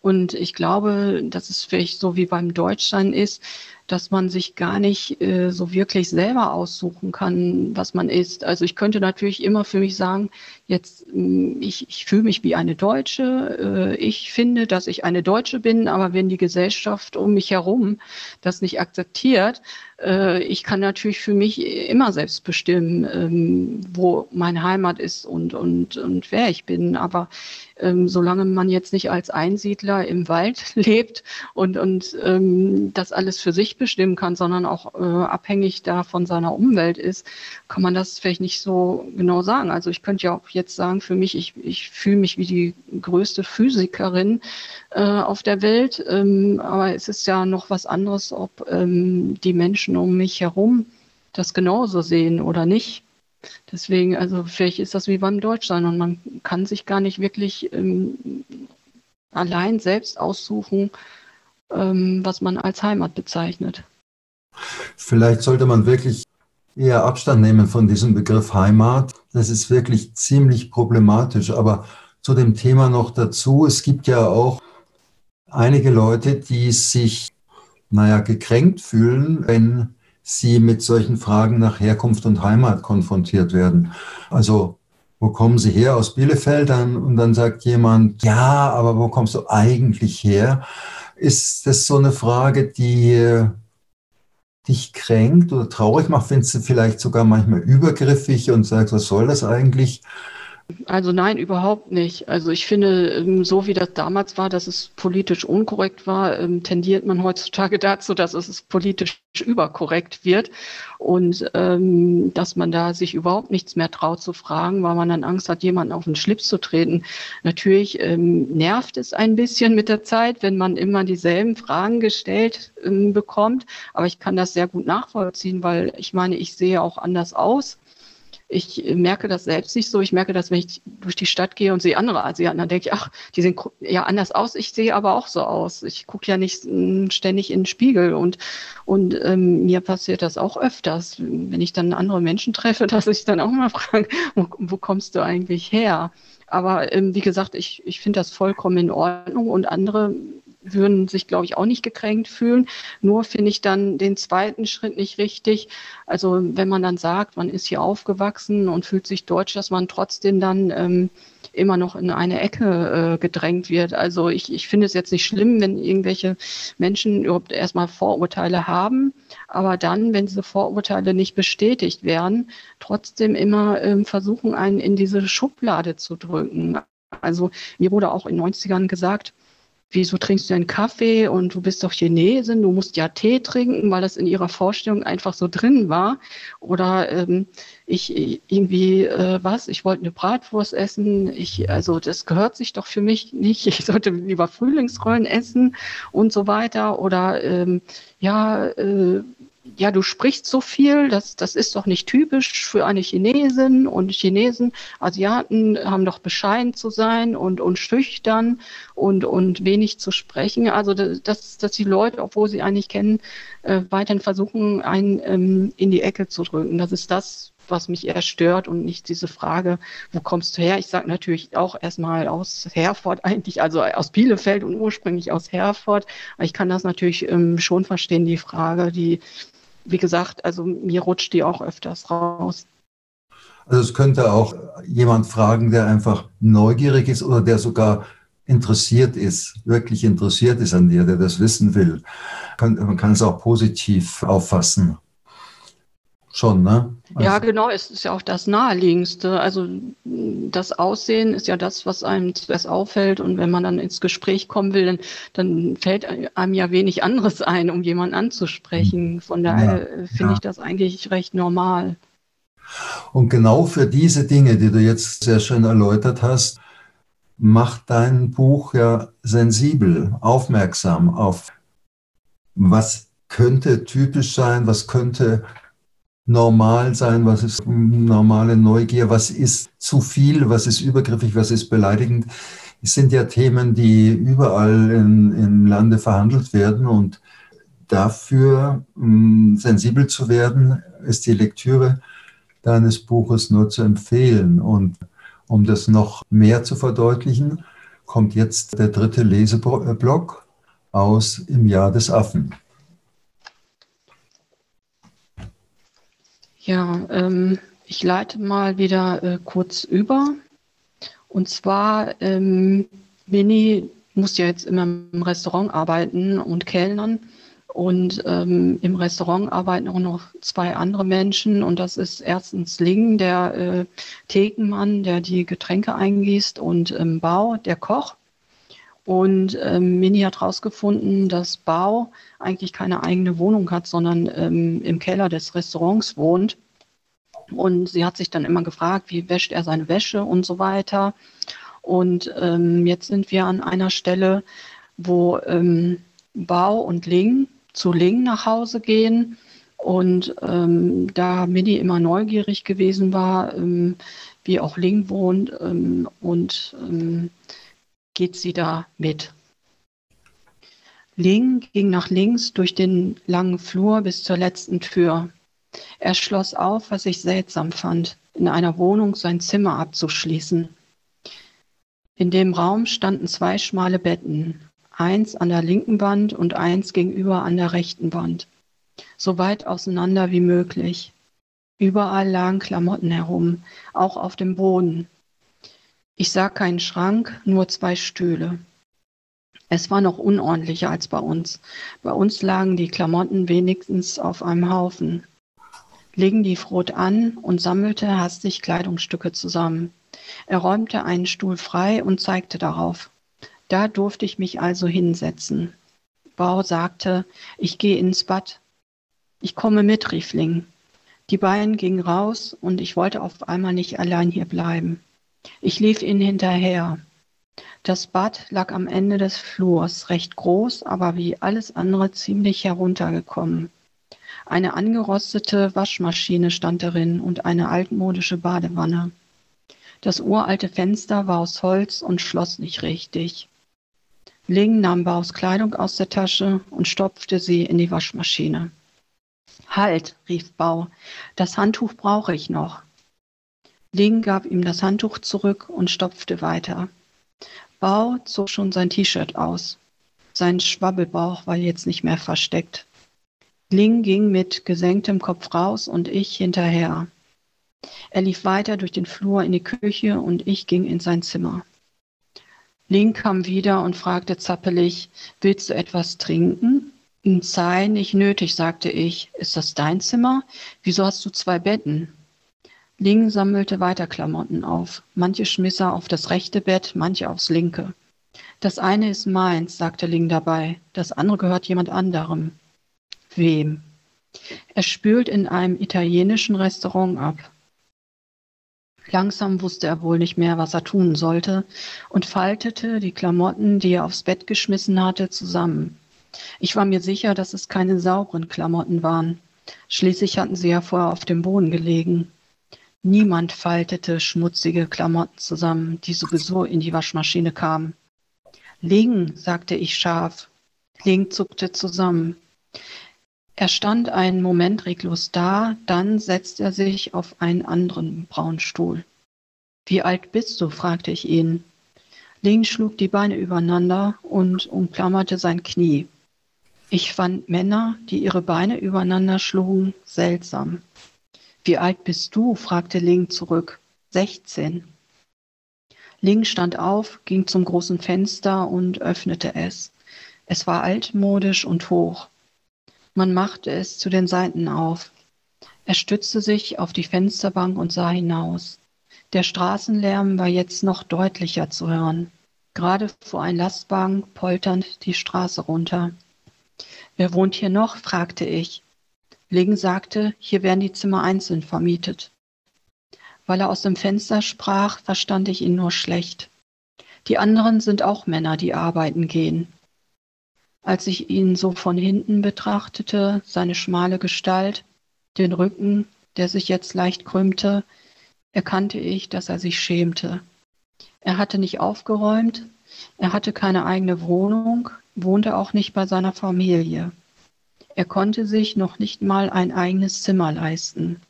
Und ich glaube, dass es vielleicht so wie beim Deutschsein ist, dass man sich gar nicht äh, so wirklich selber aussuchen kann, was man ist. Also ich könnte natürlich immer für mich sagen, jetzt hm, ich, ich fühle mich wie eine Deutsche, äh, ich finde, dass ich eine Deutsche bin, aber wenn die Gesellschaft um mich herum das nicht akzeptiert, äh, ich kann natürlich für mich immer selbst bestimmen, ähm, wo meine Heimat ist und, und, und wer ich bin. Aber ähm, solange man jetzt nicht als Einsiedler im Wald *laughs* lebt und, und ähm, das alles für sich bestimmen kann, sondern auch äh, abhängig da von seiner Umwelt ist, kann man das vielleicht nicht so genau sagen. Also ich könnte ja auch jetzt sagen, für mich, ich, ich fühle mich wie die größte Physikerin äh, auf der Welt, ähm, aber es ist ja noch was anderes, ob ähm, die Menschen um mich herum das genauso sehen oder nicht. Deswegen, also vielleicht ist das wie beim Deutschsein und man kann sich gar nicht wirklich ähm, allein selbst aussuchen, ähm, was man als Heimat bezeichnet. Vielleicht sollte man wirklich eher Abstand nehmen von diesem Begriff Heimat. Das ist wirklich ziemlich problematisch. Aber zu dem Thema noch dazu, es gibt ja auch einige Leute, die sich, naja, gekränkt fühlen, wenn sie mit solchen Fragen nach Herkunft und Heimat konfrontiert werden. Also, wo kommen Sie her? Aus Bielefeld? und dann sagt jemand, ja, aber wo kommst du eigentlich her? Ist das so eine Frage, die dich kränkt oder traurig macht? Findest du vielleicht sogar manchmal übergriffig und sagst, was soll das eigentlich? Also nein, überhaupt nicht. Also ich finde, ähm, so wie das damals war, dass es politisch unkorrekt war, ähm, tendiert man heutzutage *laughs* dazu, dass es politisch überkorrekt wird und ähm, dass man da sich überhaupt nichts mehr traut zu fragen, weil man dann Angst hat, jemanden auf den Schlips zu treten. Natürlich ähm, nervt es ein bisschen mit der Zeit, wenn man immer dieselben Fragen gestellt ähm, bekommt, aber ich kann das sehr gut nachvollziehen, weil ich meine, ich sehe auch anders aus ich merke das selbst nicht so. Ich merke das, wenn ich durch die Stadt gehe und sehe andere Asiaten, dann denke ich, ach, die sehen ja anders aus. Ich sehe aber auch so aus. Ich gucke ja nicht hm, ständig in den Spiegel und, und ähm, mir passiert das auch öfters, wenn ich dann andere Menschen treffe, *laughs* dass ich dann auch mal frage, wo, wo kommst du eigentlich her? Aber ähm, wie gesagt, ich, ich finde das vollkommen in Ordnung und andere würden sich, glaube ich, auch nicht gekränkt fühlen. Nur finde ich dann den zweiten Schritt nicht richtig. Also wenn man dann sagt, man ist hier aufgewachsen und fühlt sich deutsch, dass man trotzdem dann ähm, immer noch in eine Ecke äh, gedrängt wird. Also ich, ich finde es jetzt nicht schlimm, wenn irgendwelche Menschen überhaupt erstmal Vorurteile haben, aber dann, wenn diese Vorurteile nicht bestätigt werden, trotzdem immer ähm, versuchen, einen in diese Schublade zu drücken. Also mir wurde auch in den 90ern gesagt, wieso trinkst du einen Kaffee und du bist doch Chinesin, du musst ja Tee trinken, weil das in ihrer Vorstellung einfach so drin war. Oder ähm, ich irgendwie äh, was, ich wollte eine Bratwurst essen, ich, also das gehört sich doch für mich nicht, ich sollte lieber Frühlingsrollen essen und so weiter. Oder ähm, ja, äh, ja, du sprichst so viel, das, das ist doch nicht typisch für eine Chinesin und Chinesen, Asiaten haben doch bescheiden zu sein und, und schüchtern und, und wenig zu sprechen. Also, dass, dass die Leute, obwohl sie eigentlich kennen, äh, weiterhin versuchen, einen ähm, in die Ecke zu drücken. Das ist das, was mich eher stört und nicht diese Frage, wo kommst du her? Ich sage natürlich auch erstmal aus Herford eigentlich, also aus Bielefeld und ursprünglich aus Herford. Ich kann das natürlich ähm, schon verstehen, die Frage, die wie gesagt, also mir rutscht die auch öfters raus. Also es könnte auch jemand fragen, der einfach neugierig ist oder der sogar interessiert ist, wirklich interessiert ist an dir, der das wissen will. Man kann es auch positiv auffassen. Schon, ne? Also ja, genau, es ist ja auch das Naheliegendste. Also das Aussehen ist ja das, was einem zuerst auffällt. Und wenn man dann ins Gespräch kommen will, dann, dann fällt einem ja wenig anderes ein, um jemanden anzusprechen. Von daher ja, finde ja. ich das eigentlich recht normal. Und genau für diese Dinge, die du jetzt sehr schön erläutert hast, macht dein Buch ja sensibel, aufmerksam auf, was könnte typisch sein, was könnte normal sein, was ist normale Neugier, was ist zu viel, was ist übergriffig, was ist beleidigend. Es sind ja Themen, die überall in, im Lande verhandelt werden und dafür um, sensibel zu werden, ist die Lektüre deines Buches nur zu empfehlen. Und um das noch mehr zu verdeutlichen, kommt jetzt der dritte Leseblock aus Im Jahr des Affen. Ja, ähm, ich leite mal wieder äh, kurz über. Und zwar, ähm, Winnie muss ja jetzt immer im Restaurant arbeiten und kellnern. Und ähm, im Restaurant arbeiten auch noch zwei andere Menschen. Und das ist erstens Ling, der äh, Thekenmann, der die Getränke eingießt, und ähm, Bau, der Koch. Und ähm, Mini hat herausgefunden, dass Bau eigentlich keine eigene Wohnung hat, sondern ähm, im Keller des Restaurants wohnt. Und sie hat sich dann immer gefragt, wie wäscht er seine Wäsche und so weiter. Und ähm, jetzt sind wir an einer Stelle, wo ähm, Bau und Ling zu Ling nach Hause gehen. Und ähm, da Mini immer neugierig gewesen war, ähm, wie auch Ling wohnt und geht sie da mit. Ling ging nach links durch den langen Flur bis zur letzten Tür. Er schloss auf, was ich seltsam fand, in einer Wohnung sein Zimmer abzuschließen. In dem Raum standen zwei schmale Betten, eins an der linken Wand und eins gegenüber an der rechten Wand, so weit auseinander wie möglich. Überall lagen Klamotten herum, auch auf dem Boden, ich sah keinen Schrank, nur zwei Stühle. Es war noch unordentlicher als bei uns. Bei uns lagen die Klamotten wenigstens auf einem Haufen. Ling lief rot an und sammelte hastig Kleidungsstücke zusammen. Er räumte einen Stuhl frei und zeigte darauf. Da durfte ich mich also hinsetzen. Bau sagte, ich gehe ins Bad. Ich komme mit, rief Ling. Die beiden gingen raus und ich wollte auf einmal nicht allein hier bleiben. Ich lief ihnen hinterher. Das Bad lag am Ende des Flurs, recht groß, aber wie alles andere ziemlich heruntergekommen. Eine angerostete Waschmaschine stand darin und eine altmodische Badewanne. Das uralte Fenster war aus Holz und schloss nicht richtig. Ling nahm Baus Kleidung aus der Tasche und stopfte sie in die Waschmaschine. Halt, rief Bau, das Handtuch brauche ich noch. Ling gab ihm das Handtuch zurück und stopfte weiter. Bau zog schon sein T-Shirt aus. Sein Schwabbelbauch war jetzt nicht mehr versteckt. Ling ging mit gesenktem Kopf raus und ich hinterher. Er lief weiter durch den Flur in die Küche und ich ging in sein Zimmer. Ling kam wieder und fragte zappelig, willst du etwas trinken? Sei nicht nötig, sagte ich. Ist das dein Zimmer? Wieso hast du zwei Betten? Ling sammelte weiter Klamotten auf. Manche schmiss er auf das rechte Bett, manche aufs linke. Das eine ist meins, sagte Ling dabei. Das andere gehört jemand anderem. Wem? Er spült in einem italienischen Restaurant ab. Langsam wusste er wohl nicht mehr, was er tun sollte und faltete die Klamotten, die er aufs Bett geschmissen hatte, zusammen. Ich war mir sicher, dass es keine sauberen Klamotten waren. Schließlich hatten sie ja vorher auf dem Boden gelegen. Niemand faltete schmutzige Klamotten zusammen, die sowieso in die Waschmaschine kamen. Ling, sagte ich scharf. Ling zuckte zusammen. Er stand einen Moment reglos da, dann setzte er sich auf einen anderen braunen Stuhl. Wie alt bist du? fragte ich ihn. Ling schlug die Beine übereinander und umklammerte sein Knie. Ich fand Männer, die ihre Beine übereinander schlugen, seltsam. Wie alt bist du? fragte Ling zurück. Sechzehn. Ling stand auf, ging zum großen Fenster und öffnete es. Es war altmodisch und hoch. Man machte es zu den Seiten auf. Er stützte sich auf die Fensterbank und sah hinaus. Der Straßenlärm war jetzt noch deutlicher zu hören. Gerade fuhr ein Lastwagen polternd die Straße runter. Wer wohnt hier noch? fragte ich. Ling sagte, hier werden die Zimmer einzeln vermietet. Weil er aus dem Fenster sprach, verstand ich ihn nur schlecht. Die anderen sind auch Männer, die arbeiten gehen. Als ich ihn so von hinten betrachtete, seine schmale Gestalt, den Rücken, der sich jetzt leicht krümmte, erkannte ich, dass er sich schämte. Er hatte nicht aufgeräumt, er hatte keine eigene Wohnung, wohnte auch nicht bei seiner Familie. Er konnte sich noch nicht mal ein eigenes Zimmer leisten.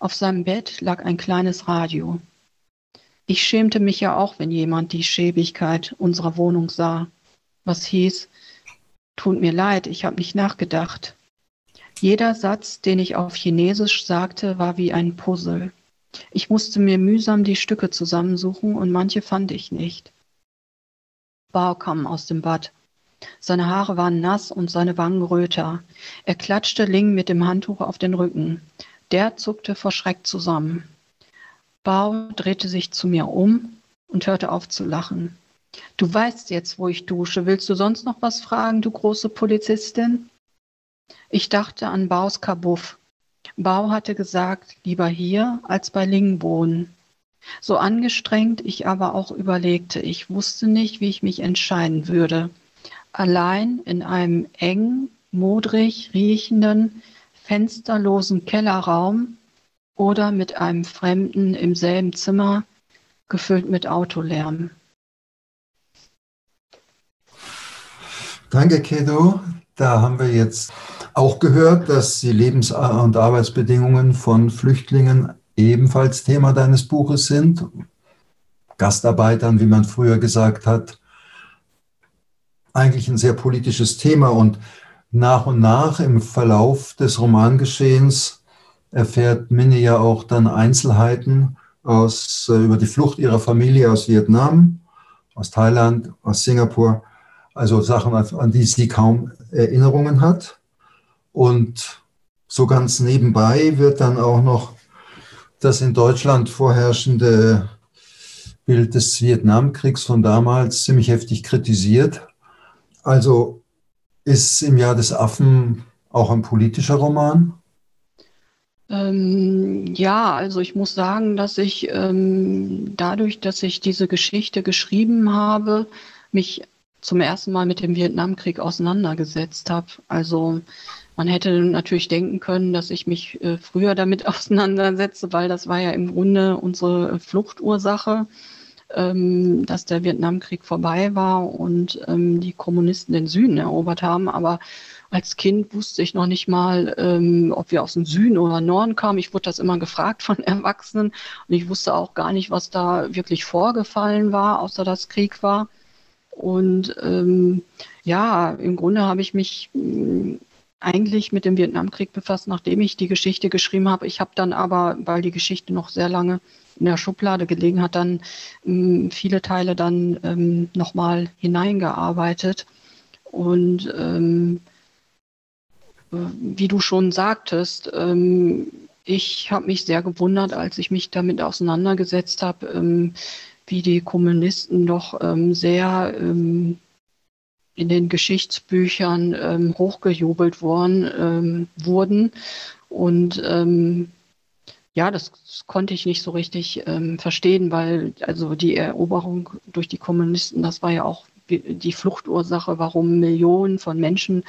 Auf seinem Bett lag ein kleines Radio. Ich schämte mich ja auch, wenn jemand die Schäbigkeit unserer Wohnung sah, was hieß, Tut mir leid, ich habe nicht nachgedacht. Jeder Satz, den ich auf Chinesisch sagte, war wie ein Puzzle. Ich musste mir mühsam die Stücke zusammensuchen und manche fand ich nicht. Bao kam aus dem Bad. Seine Haare waren nass und seine Wangen röter. Er klatschte Ling mit dem Handtuch auf den Rücken. Der zuckte vor Schreck zusammen. Bao drehte sich zu mir um und hörte auf zu lachen. Du weißt jetzt, wo ich dusche. Willst du sonst noch was fragen, du große Polizistin? Ich dachte an Baus Kabuff. Bau hatte gesagt, lieber hier als bei Lingbohnen. So angestrengt ich aber auch überlegte, ich wusste nicht, wie ich mich entscheiden würde. Allein in einem engen, modrig riechenden, fensterlosen Kellerraum oder mit einem Fremden im selben Zimmer, gefüllt mit Autolärm. Danke, Kedo. Da haben wir jetzt auch gehört, dass die Lebens- und Arbeitsbedingungen von Flüchtlingen ebenfalls Thema deines Buches sind. Gastarbeitern, wie man früher gesagt hat. Eigentlich ein sehr politisches Thema und nach und nach im Verlauf des Romangeschehens erfährt Minnie ja auch dann Einzelheiten aus, äh, über die Flucht ihrer Familie aus Vietnam, aus Thailand, aus Singapur also Sachen, an die sie kaum Erinnerungen hat. Und so ganz nebenbei wird dann auch noch das in Deutschland vorherrschende Bild des Vietnamkriegs von damals ziemlich heftig kritisiert. Also ist im Jahr des Affen auch ein politischer Roman? Ähm, ja, also ich muss sagen, dass ich ähm, dadurch, dass ich diese Geschichte geschrieben habe, mich zum ersten Mal mit dem Vietnamkrieg auseinandergesetzt habe. Also man hätte natürlich denken können, dass ich mich äh, früher damit *laughs* auseinandersetze, weil das war ja im Grunde unsere Fluchtursache ähm, dass der Vietnamkrieg vorbei war und ähm, die Kommunisten den Süden erobert haben. Aber als Kind wusste ich noch nicht mal, ähm, ob wir aus dem Süden oder Norden kamen. Ich wurde das immer gefragt von *laughs* Erwachsenen und ich wusste auch gar nicht, was da wirklich vorgefallen war, außer dass Krieg war. Und ähm, ja, im Grunde habe ich mich mh, eigentlich mit dem Vietnamkrieg befasst, nachdem ich die Geschichte geschrieben habe. Ich habe dann aber, weil die Geschichte noch sehr lange in der Schublade gelegen hat, dann ähm, viele Teile dann ähm, nochmal hineingearbeitet. Und ähm, äh, wie du schon sagtest, ähm, ich habe mich sehr gewundert, als ich mich damit auseinandergesetzt habe, ähm, wie die Kommunisten doch ähm, sehr in den Geschichtsbüchern hochgejubelt worden, wurden. Und ja, das, konnte ich nicht so richtig ähm, verstehen, weil also die Eroberung durch die Kommunisten, das war ja auch die Fluchtursache, warum Millionen von Menschen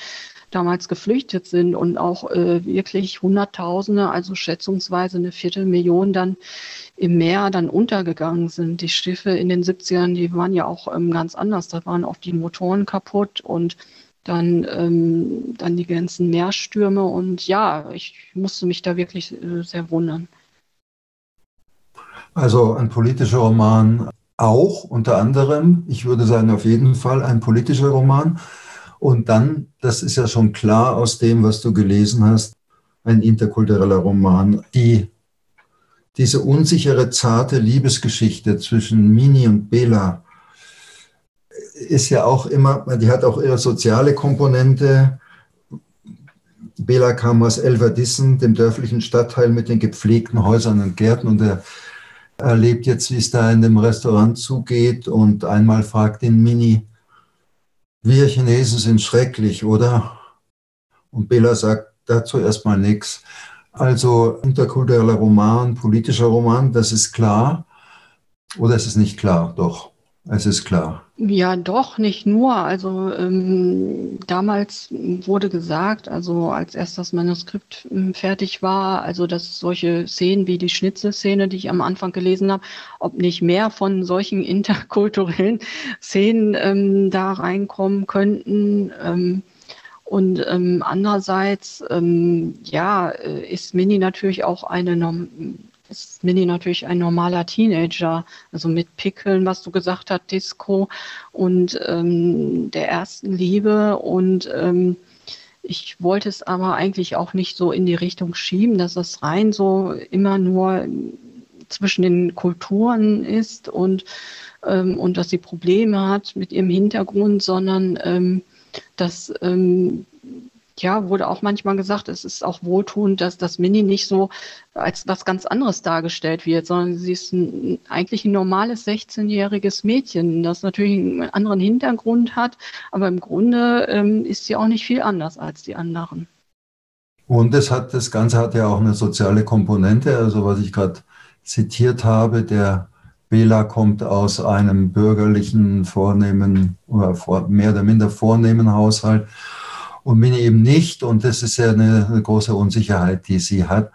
damals geflüchtet sind und auch äh, wirklich Hunderttausende, also schätzungsweise eine Viertelmillion dann im Meer dann untergegangen sind. Die Schiffe in den 70ern, die waren ja auch ähm, ganz anders. Da waren oft die Motoren kaputt und dann, ähm, dann die ganzen Meerstürme und ja, ich musste mich da wirklich äh, sehr wundern. Also ein politischer Roman auch, unter anderem, ich würde sagen auf jeden Fall ein politischer Roman. Und dann, das ist ja schon klar aus dem, was du gelesen hast, ein interkultureller Roman. Die, diese unsichere, zarte Liebesgeschichte zwischen Mini und Bela, ist ja auch immer, die hat auch ihre soziale Komponente. Bela kam aus Elverdissen, dem dörflichen Stadtteil mit den gepflegten Häusern und Gärten und er erlebt jetzt, wie es da in dem Restaurant zugeht und einmal fragt ihn Mini, wir Chinesen sind schrecklich, oder? Und Bela sagt dazu erstmal nichts. Also interkultureller Roman, politischer Roman, das ist klar. Oder ist es nicht klar? Doch. Es ist klar. Ja, doch, nicht nur. Also ähm, damals wurde gesagt, also als erst das Manuskript ähm, fertig war, also dass solche Szenen wie die Schnitzelszene, die ich am Anfang gelesen habe, ob nicht mehr von solchen *laughs* interkulturellen Szenen ähm, da reinkommen könnten. Ähm, und ähm, andererseits, ähm, ja, äh, ist Mini natürlich auch eine ist Mini natürlich ein normaler Teenager, also mit Pickeln, was du gesagt hast, Disco und ähm, der ersten Liebe. Und ähm, ich wollte es aber eigentlich auch nicht so in die Richtung schieben, dass es rein so immer nur zwischen den Kulturen ist und, ähm, und dass sie Probleme hat mit ihrem Hintergrund, sondern ähm, dass ähm, ja, wurde auch manchmal gesagt, es ist auch wohltuend, dass das Mini nicht so als was ganz anderes dargestellt wird, sondern sie ist ein, eigentlich ein normales 16-jähriges Mädchen, das natürlich einen anderen Hintergrund hat, aber im Grunde ähm, ist sie auch nicht viel anders als die anderen. Und es hat, das Ganze hat ja auch eine soziale Komponente, also was ich gerade zitiert habe, der Bela kommt aus einem bürgerlichen, vornehmen oder mehr oder minder vornehmen Haushalt und Mini eben nicht. Und das ist ja eine, eine große Unsicherheit, die sie hat.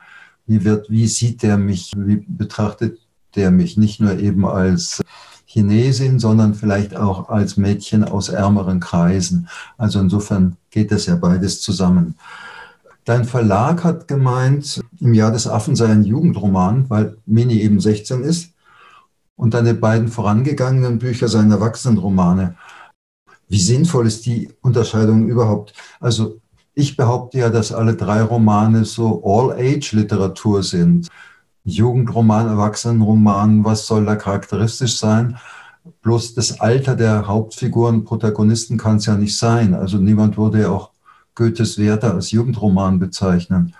Wie, wird, wie sieht der mich, wie betrachtet der mich nicht nur eben als Chinesin, sondern vielleicht auch als Mädchen aus ärmeren Kreisen. Also insofern geht das ja beides zusammen. Dein Verlag hat gemeint, im Jahr des Affen sei ein Jugendroman, weil Mini eben 16 ist. Und deine beiden vorangegangenen Bücher seien Erwachsenenromane. Wie sinnvoll ist die Unterscheidung überhaupt? Also ich behaupte ja, dass alle drei Romane so All-Age-Literatur sind. Jugendroman, Erwachsenenroman, was soll da charakteristisch sein? Bloß das Alter der Hauptfiguren, Protagonisten kann es ja nicht sein. Also niemand würde ja auch Goethes Werther als Jugendroman bezeichnen.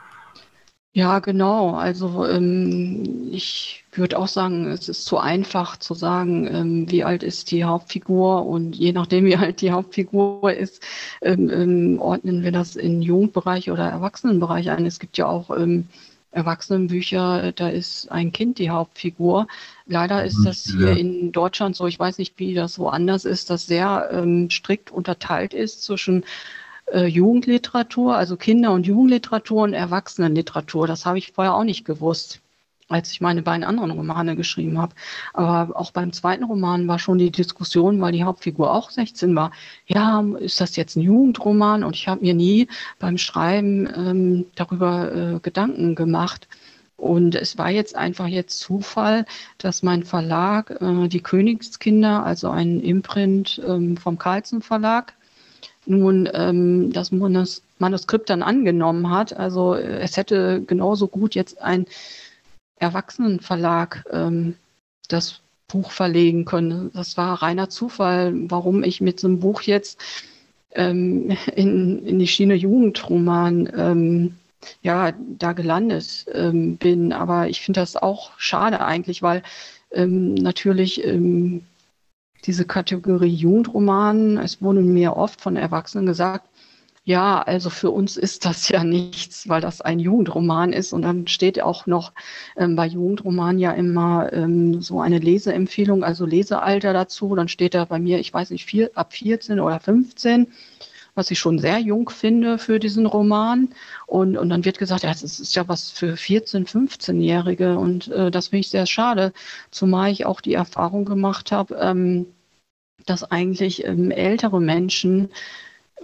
Ja, genau. Also ähm, ich würde auch sagen, es ist zu einfach zu sagen, ähm, wie alt ist die Hauptfigur und je nachdem, wie alt die Hauptfigur ist, ähm, ähm ordnen wir das in Jugendbereich oder Erwachsenenbereich ein. Es gibt ja auch ähm, Erwachsenenbücher, da ist ein Kind die Hauptfigur. Leider ist das hier in Deutschland so, ich weiß nicht, wie das woanders ist, dass sehr ähm, strikt unterteilt ist zwischen äh, Jugendliteratur, also Kinder- und Jugendliteratur und Erwachsenenliteratur. Das habe ich vorher auch nicht gewusst, als ich meine beiden anderen Romane geschrieben habe. Aber auch beim zweiten Roman war schon die Diskussion, weil die Hauptfigur auch 16 war. Ja, ist das jetzt ein Jugendroman? Und ich habe mir nie beim Schreiben ähm, darüber äh, Gedanken gemacht. Und es war jetzt einfach jetzt Zufall, dass mein Verlag, äh, die Königskinder, also ein Imprint ähm, vom Carlsen Verlag, nun ähm, das Manuskript dann angenommen hat. Also äh, es hätte genauso gut jetzt ein Erwachsenenverlag ähm, das Buch verlegen können. Das war reiner Zufall, warum ich mit so einem Buch jetzt ähm, in, in die Schiene Jugendroman ähm, ja, da gelandet ähm, bin. Aber ich finde das auch schade eigentlich, weil ähm, natürlich ähm, diese Kategorie Jugendroman. Es wurde mir oft von Erwachsenen gesagt, ja, also für uns ist das ja nichts, weil das ein Jugendroman ist. Und dann steht auch noch ähm, bei Jugendromanen ja immer ähm, so eine Leseempfehlung, also Lesealter dazu. Dann steht da bei mir, ich weiß nicht, vier, ab 14 oder 15 was ich schon sehr jung finde für diesen Roman. Und, und dann wird gesagt, ja, das ist ja was für 14-, 15-Jährige. Und äh, das finde ich sehr schade, zumal ich auch die Erfahrung gemacht habe, ähm, dass eigentlich ähm, ältere Menschen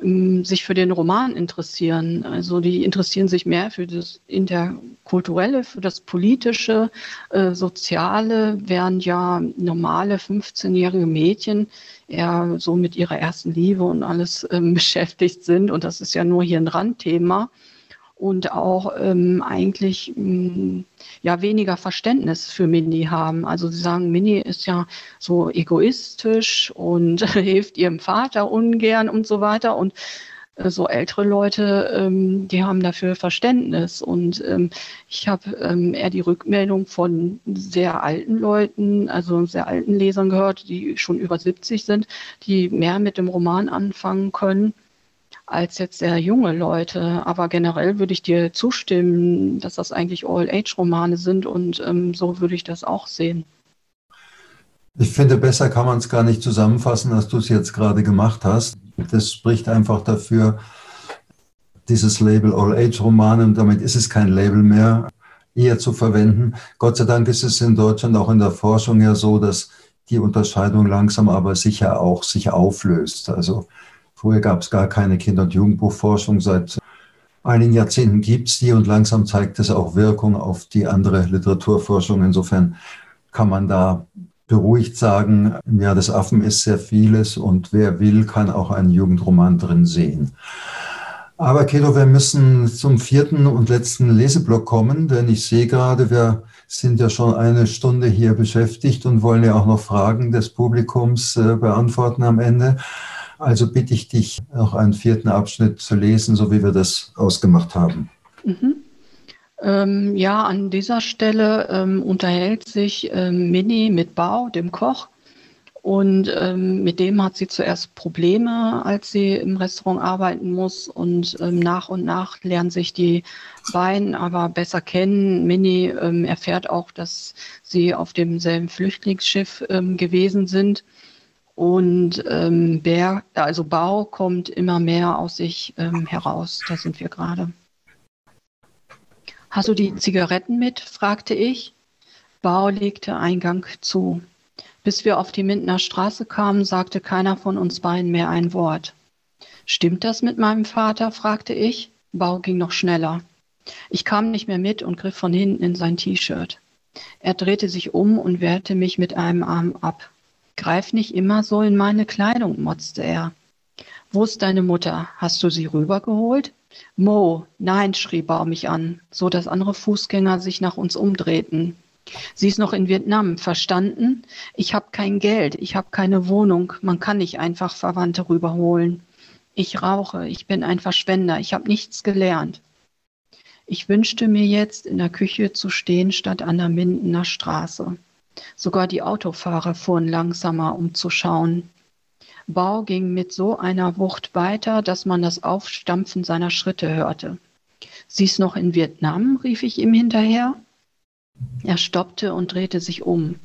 sich für den Roman interessieren. Also die interessieren sich mehr für das Interkulturelle, für das Politische, äh, Soziale, während ja normale 15-jährige Mädchen eher so mit ihrer ersten Liebe und alles ähm, *laughs* beschäftigt sind. Und das ist ja nur hier ein Randthema und auch ähm, eigentlich mh, mm, ja weniger Verständnis für Mini haben. Also sie sagen, Mini ist ja so egoistisch und *laughs* hilft ihrem Vater ungern und so weiter und äh, so ältere Leute, ähm, die haben dafür Verständnis. Und ähm, ich habe ähm, eher die Rückmeldung von sehr alten Leuten, also sehr alten Lesern gehört, die schon über 70 sind, die mehr mit dem Roman anfangen können als jetzt sehr junge Leute. Aber generell würde ich dir zustimmen, dass das eigentlich All-Age-Romane sind und ähm, so würde ich das auch sehen. Ich finde, besser kann man es gar nicht zusammenfassen, als du es jetzt gerade gemacht hast. Das spricht einfach dafür, dieses Label All-Age-Romane, und damit ist es kein Label mehr, eher zu verwenden. Gott sei Dank ist es in Deutschland auch in der Forschung ja so, dass die Unterscheidung langsam aber sicher auch sich auflöst. Also Vorher gab es gar keine Kinder- und Jugendbuchforschung. Seit einigen Jahrzehnten gibt es die und langsam zeigt es auch Wirkung auf die andere Literaturforschung. Insofern kann man da beruhigt sagen, im Jahr des Affen ist sehr vieles und wer will, kann auch einen Jugendroman drin sehen. Aber Kedo, wir müssen zum vierten und letzten Leseblock kommen, denn ich sehe gerade, wir sind ja schon eine Stunde hier beschäftigt und wollen ja auch noch Fragen des Publikums äh, beantworten am Ende. Also bitte ich dich, noch einen vierten Abschnitt zu lesen, so wie wir das ausgemacht haben. Mhm. Ähm, ja, an dieser Stelle ähm, unterhält sich ähm, Minnie mit Bao, dem Koch. Und ähm, mit dem hat sie zuerst Probleme, als sie im Restaurant arbeiten muss. Und ähm, nach und nach lernen sich die beiden aber besser kennen. Minnie ähm, erfährt auch, dass sie auf demselben Flüchtlingsschiff gewesen sind und ähm, Bär, also Bau kommt immer mehr aus sich ähm, heraus. Da sind wir gerade. Hast du die Zigaretten mit? fragte ich. Bau legte Eingang zu. Bis wir auf die Mindener Straße kamen, sagte keiner von uns beiden mehr ein Wort. Stimmt das mit meinem Vater? fragte ich. Bau ging noch schneller. Ich kam nicht mehr mit und griff von hinten in sein T-Shirt. Er drehte sich um und wehrte mich mit einem Arm ab. Greif nicht immer so in meine Kleidung, motzte er. Wo ist deine Mutter? Hast du sie rübergeholt? Mo, nein, schrie Bau mich an, so dass andere Fußgänger sich nach uns umdrehten. Sie ist noch in Vietnam, verstanden? Ich habe kein Geld, ich habe keine Wohnung, man kann nicht einfach Verwandte rüberholen. Ich rauche, ich bin ein Verschwender, ich habe nichts gelernt. Ich wünschte mir jetzt, in der Küche zu stehen statt an der Mindener Straße. Sogar die Autofahrer fuhren langsamer, um zu schauen. Bau ging mit so einer Wucht weiter, dass man das Aufstampfen seiner Schritte hörte. Sie ist noch in Vietnam? rief ich ihm hinterher. Er stoppte und drehte sich um.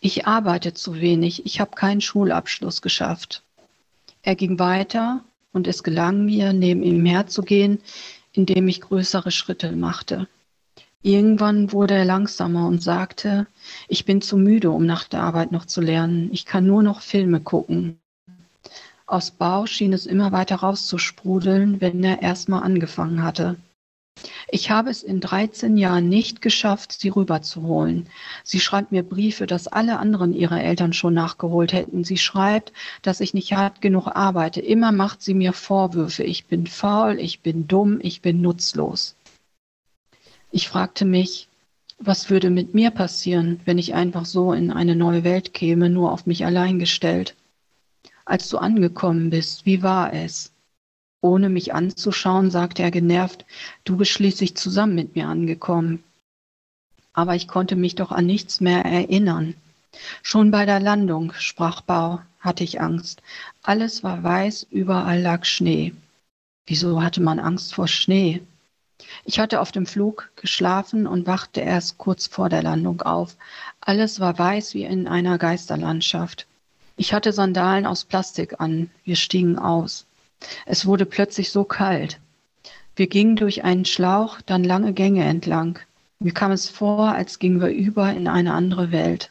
Ich arbeite zu wenig, ich habe keinen Schulabschluss geschafft. Er ging weiter und es gelang mir, neben ihm herzugehen, indem ich größere Schritte machte. Irgendwann wurde er langsamer und sagte, ich bin zu müde, um nach der Arbeit noch zu lernen. Ich kann nur noch Filme gucken. Aus Bau schien es immer weiter rauszusprudeln, wenn er erstmal angefangen hatte. Ich habe es in 13 Jahren nicht geschafft, sie rüberzuholen. Sie schreibt mir Briefe, dass alle anderen ihre Eltern schon nachgeholt hätten. Sie schreibt, dass ich nicht hart genug arbeite. Immer macht sie mir Vorwürfe. Ich bin faul, ich bin dumm, ich bin nutzlos. Ich fragte mich, was würde mit mir passieren, wenn ich einfach so in eine neue Welt käme, nur auf mich allein gestellt? Als du angekommen bist, wie war es? Ohne mich anzuschauen, sagte er genervt, du bist schließlich zusammen mit mir angekommen. Aber ich konnte mich doch an nichts mehr erinnern. Schon bei der Landung, sprach Bau, hatte ich Angst. Alles war weiß, überall lag Schnee. Wieso hatte man Angst vor Schnee? Ich hatte auf dem Flug geschlafen und wachte erst kurz vor der Landung auf. Alles war weiß wie in einer Geisterlandschaft. Ich hatte Sandalen aus Plastik an. Wir stiegen aus. Es wurde plötzlich so kalt. Wir gingen durch einen Schlauch, dann lange Gänge entlang. Mir kam es vor, als gingen wir über in eine andere Welt.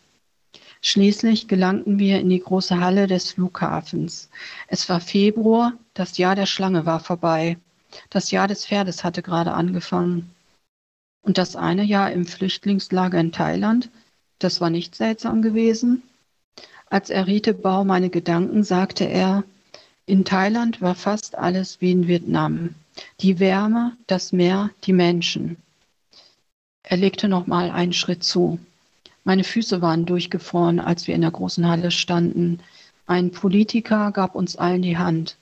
Schließlich gelangten wir in die große Halle des Flughafens. Es war Februar, das Jahr der Schlange war vorbei. Das Jahr des Pferdes hatte gerade angefangen. Und das eine Jahr im Flüchtlingslager in Thailand, das war nicht seltsam gewesen. Als er riete Bau meine Gedanken, sagte er, in Thailand war fast alles wie in Vietnam. Die Wärme, das Meer, die Menschen. Er legte noch mal einen Schritt zu. Meine Füße waren durchgefroren, als wir in der großen Halle standen. Ein Politiker gab uns allen die Hand.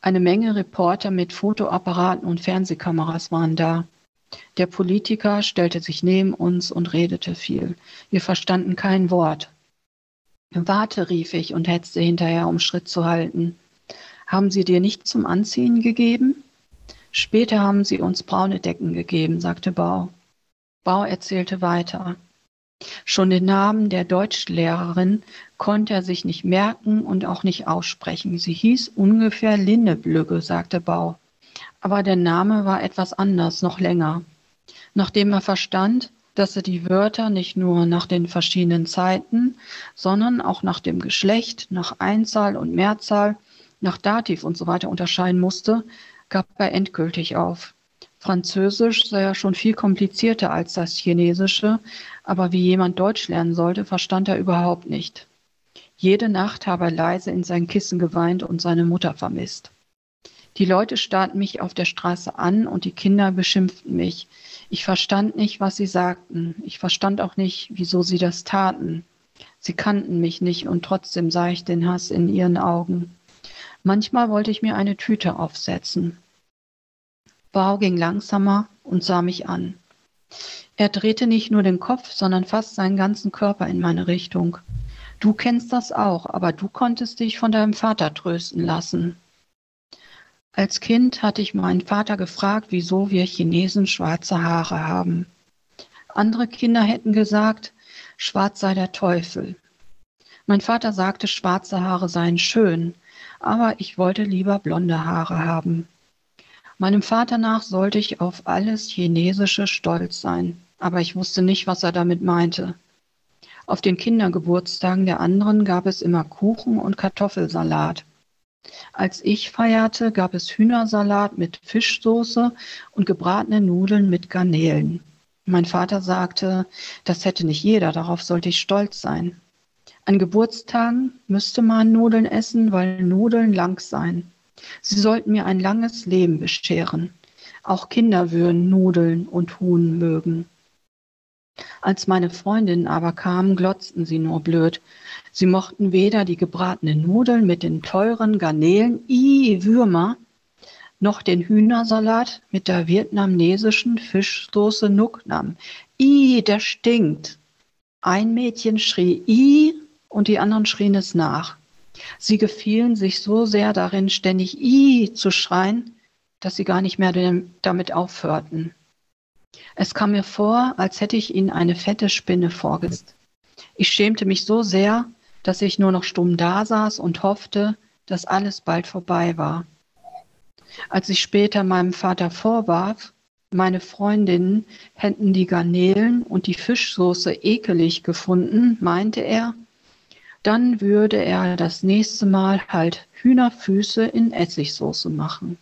Eine Menge Reporter mit Fotoapparaten und Fernsehkameras waren da. Der Politiker stellte sich neben uns und redete viel. Wir verstanden kein Wort. Warte, rief ich und hetzte hinterher, um Schritt zu halten. Haben sie dir nicht zum Anziehen gegeben? Später haben sie uns braune Decken gegeben, sagte Bau. Bau erzählte weiter. Schon den Namen der Deutschlehrerin konnte er sich nicht merken und auch nicht aussprechen. Sie hieß ungefähr Linneblügge, sagte Bau. Aber der Name war etwas anders, noch länger. Nachdem er verstand, dass er die Wörter nicht nur nach den verschiedenen Zeiten, sondern auch nach dem Geschlecht, nach Einzahl und Mehrzahl nach Dativ und so weiter unterscheiden musste, gab er endgültig auf. Französisch sei ja schon viel komplizierter als das Chinesische, aber wie jemand Deutsch lernen sollte, verstand er überhaupt nicht. Jede Nacht habe er leise in sein Kissen geweint und seine Mutter vermisst. Die Leute starrten mich auf der Straße an und die Kinder beschimpften mich. Ich verstand nicht, was sie sagten. Ich verstand auch nicht, wieso sie das taten. Sie kannten mich nicht und trotzdem sah ich den Hass in ihren Augen. Manchmal wollte ich mir eine Tüte aufsetzen. Bau ging langsamer und sah mich an. Er drehte nicht nur den Kopf, sondern fast seinen ganzen Körper in meine Richtung. Du kennst das auch, aber du konntest dich von deinem Vater trösten lassen. Als Kind hatte ich meinen Vater gefragt, wieso wir Chinesen schwarze Haare haben. Andere Kinder hätten gesagt, schwarz sei der Teufel. Mein Vater sagte, schwarze Haare seien schön, aber ich wollte lieber blonde Haare haben. Meinem Vater nach sollte ich auf alles Chinesische stolz sein, aber ich wusste nicht, was er damit meinte. Auf den Kindergeburtstagen der anderen gab es immer Kuchen und Kartoffelsalat. Als ich feierte, gab es Hühnersalat mit Fischsoße und gebratene Nudeln mit Garnelen. Mein Vater sagte, das hätte nicht jeder, darauf sollte ich stolz sein. An Geburtstagen müsste man Nudeln essen, weil Nudeln lang seien. Sie sollten mir ein langes Leben bescheren. Auch Kinder würden Nudeln und Huhn mögen. Als meine Freundinnen aber kamen, glotzten sie nur blöd. Sie mochten weder die gebratenen Nudeln mit den teuren Garnelen, i Würmer, noch den Hühnersalat mit der vietnamesischen Fischsoße Nuc Nam. I, der stinkt. Ein Mädchen schrie I und die anderen schrien es nach. Sie gefielen sich so sehr darin, ständig I zu schreien, dass sie gar nicht mehr damit aufhörten. Es kam mir vor, als hätte ich ihnen eine fette Spinne vorgesetzt. Ich schämte mich so sehr, dass ich nur noch stumm dasaß und hoffte, dass alles bald vorbei war. Als ich später meinem Vater vorwarf, meine Freundinnen hätten die Garnelen und die Fischsoße ekelig gefunden, meinte er, dann würde er das nächste Mal halt Hühnerfüße in Essigsoße machen.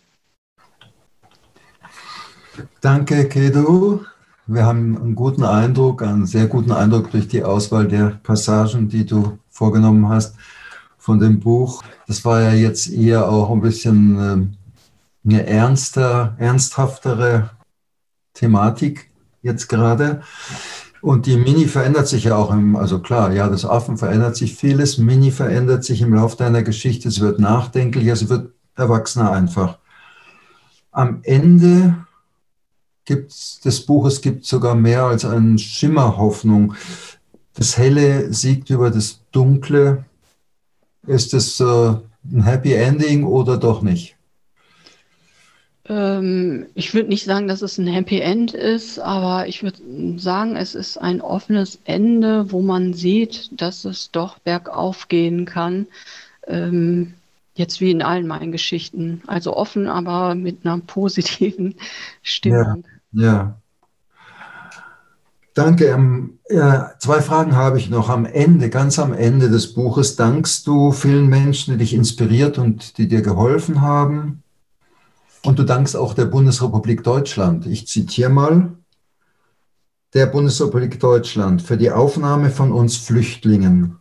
Danke, Kedu. Wir haben einen guten Eindruck, einen sehr guten Eindruck durch die Auswahl der Passagen, die du vorgenommen hast von dem Buch. Das war ja jetzt eher auch ein bisschen ähm, eine ernster, ernsthaftere Thematik jetzt gerade. Und die Mini verändert sich ja auch im, also klar, ja, das Affen verändert sich vieles. Mini verändert sich im Laufe deiner Geschichte. Es wird nachdenklicher, es wird erwachsener einfach. Am Ende gibt des Buches gibt sogar mehr als eine Schimmerhoffnung. Das Helle siegt über das Dunkle. Ist es äh, ein Happy Ending oder doch nicht? Ähm, ich würde nicht sagen, dass es ein Happy End ist, aber ich würde sagen, es ist ein offenes Ende, wo man sieht, dass es doch bergauf gehen kann. Ähm, jetzt wie in allen meinen Geschichten. Also offen, aber mit einer *laughs* positiven Stimmung. Ja. Ja. Danke. Ähm, ja, zwei Fragen habe ich noch. Am Ende, ganz am Ende des Buches, dankst du vielen Menschen, die dich inspiriert und die dir geholfen haben. Und du dankst auch der Bundesrepublik Deutschland. Ich zitiere mal. Der Bundesrepublik Deutschland für die Aufnahme von uns Flüchtlingen,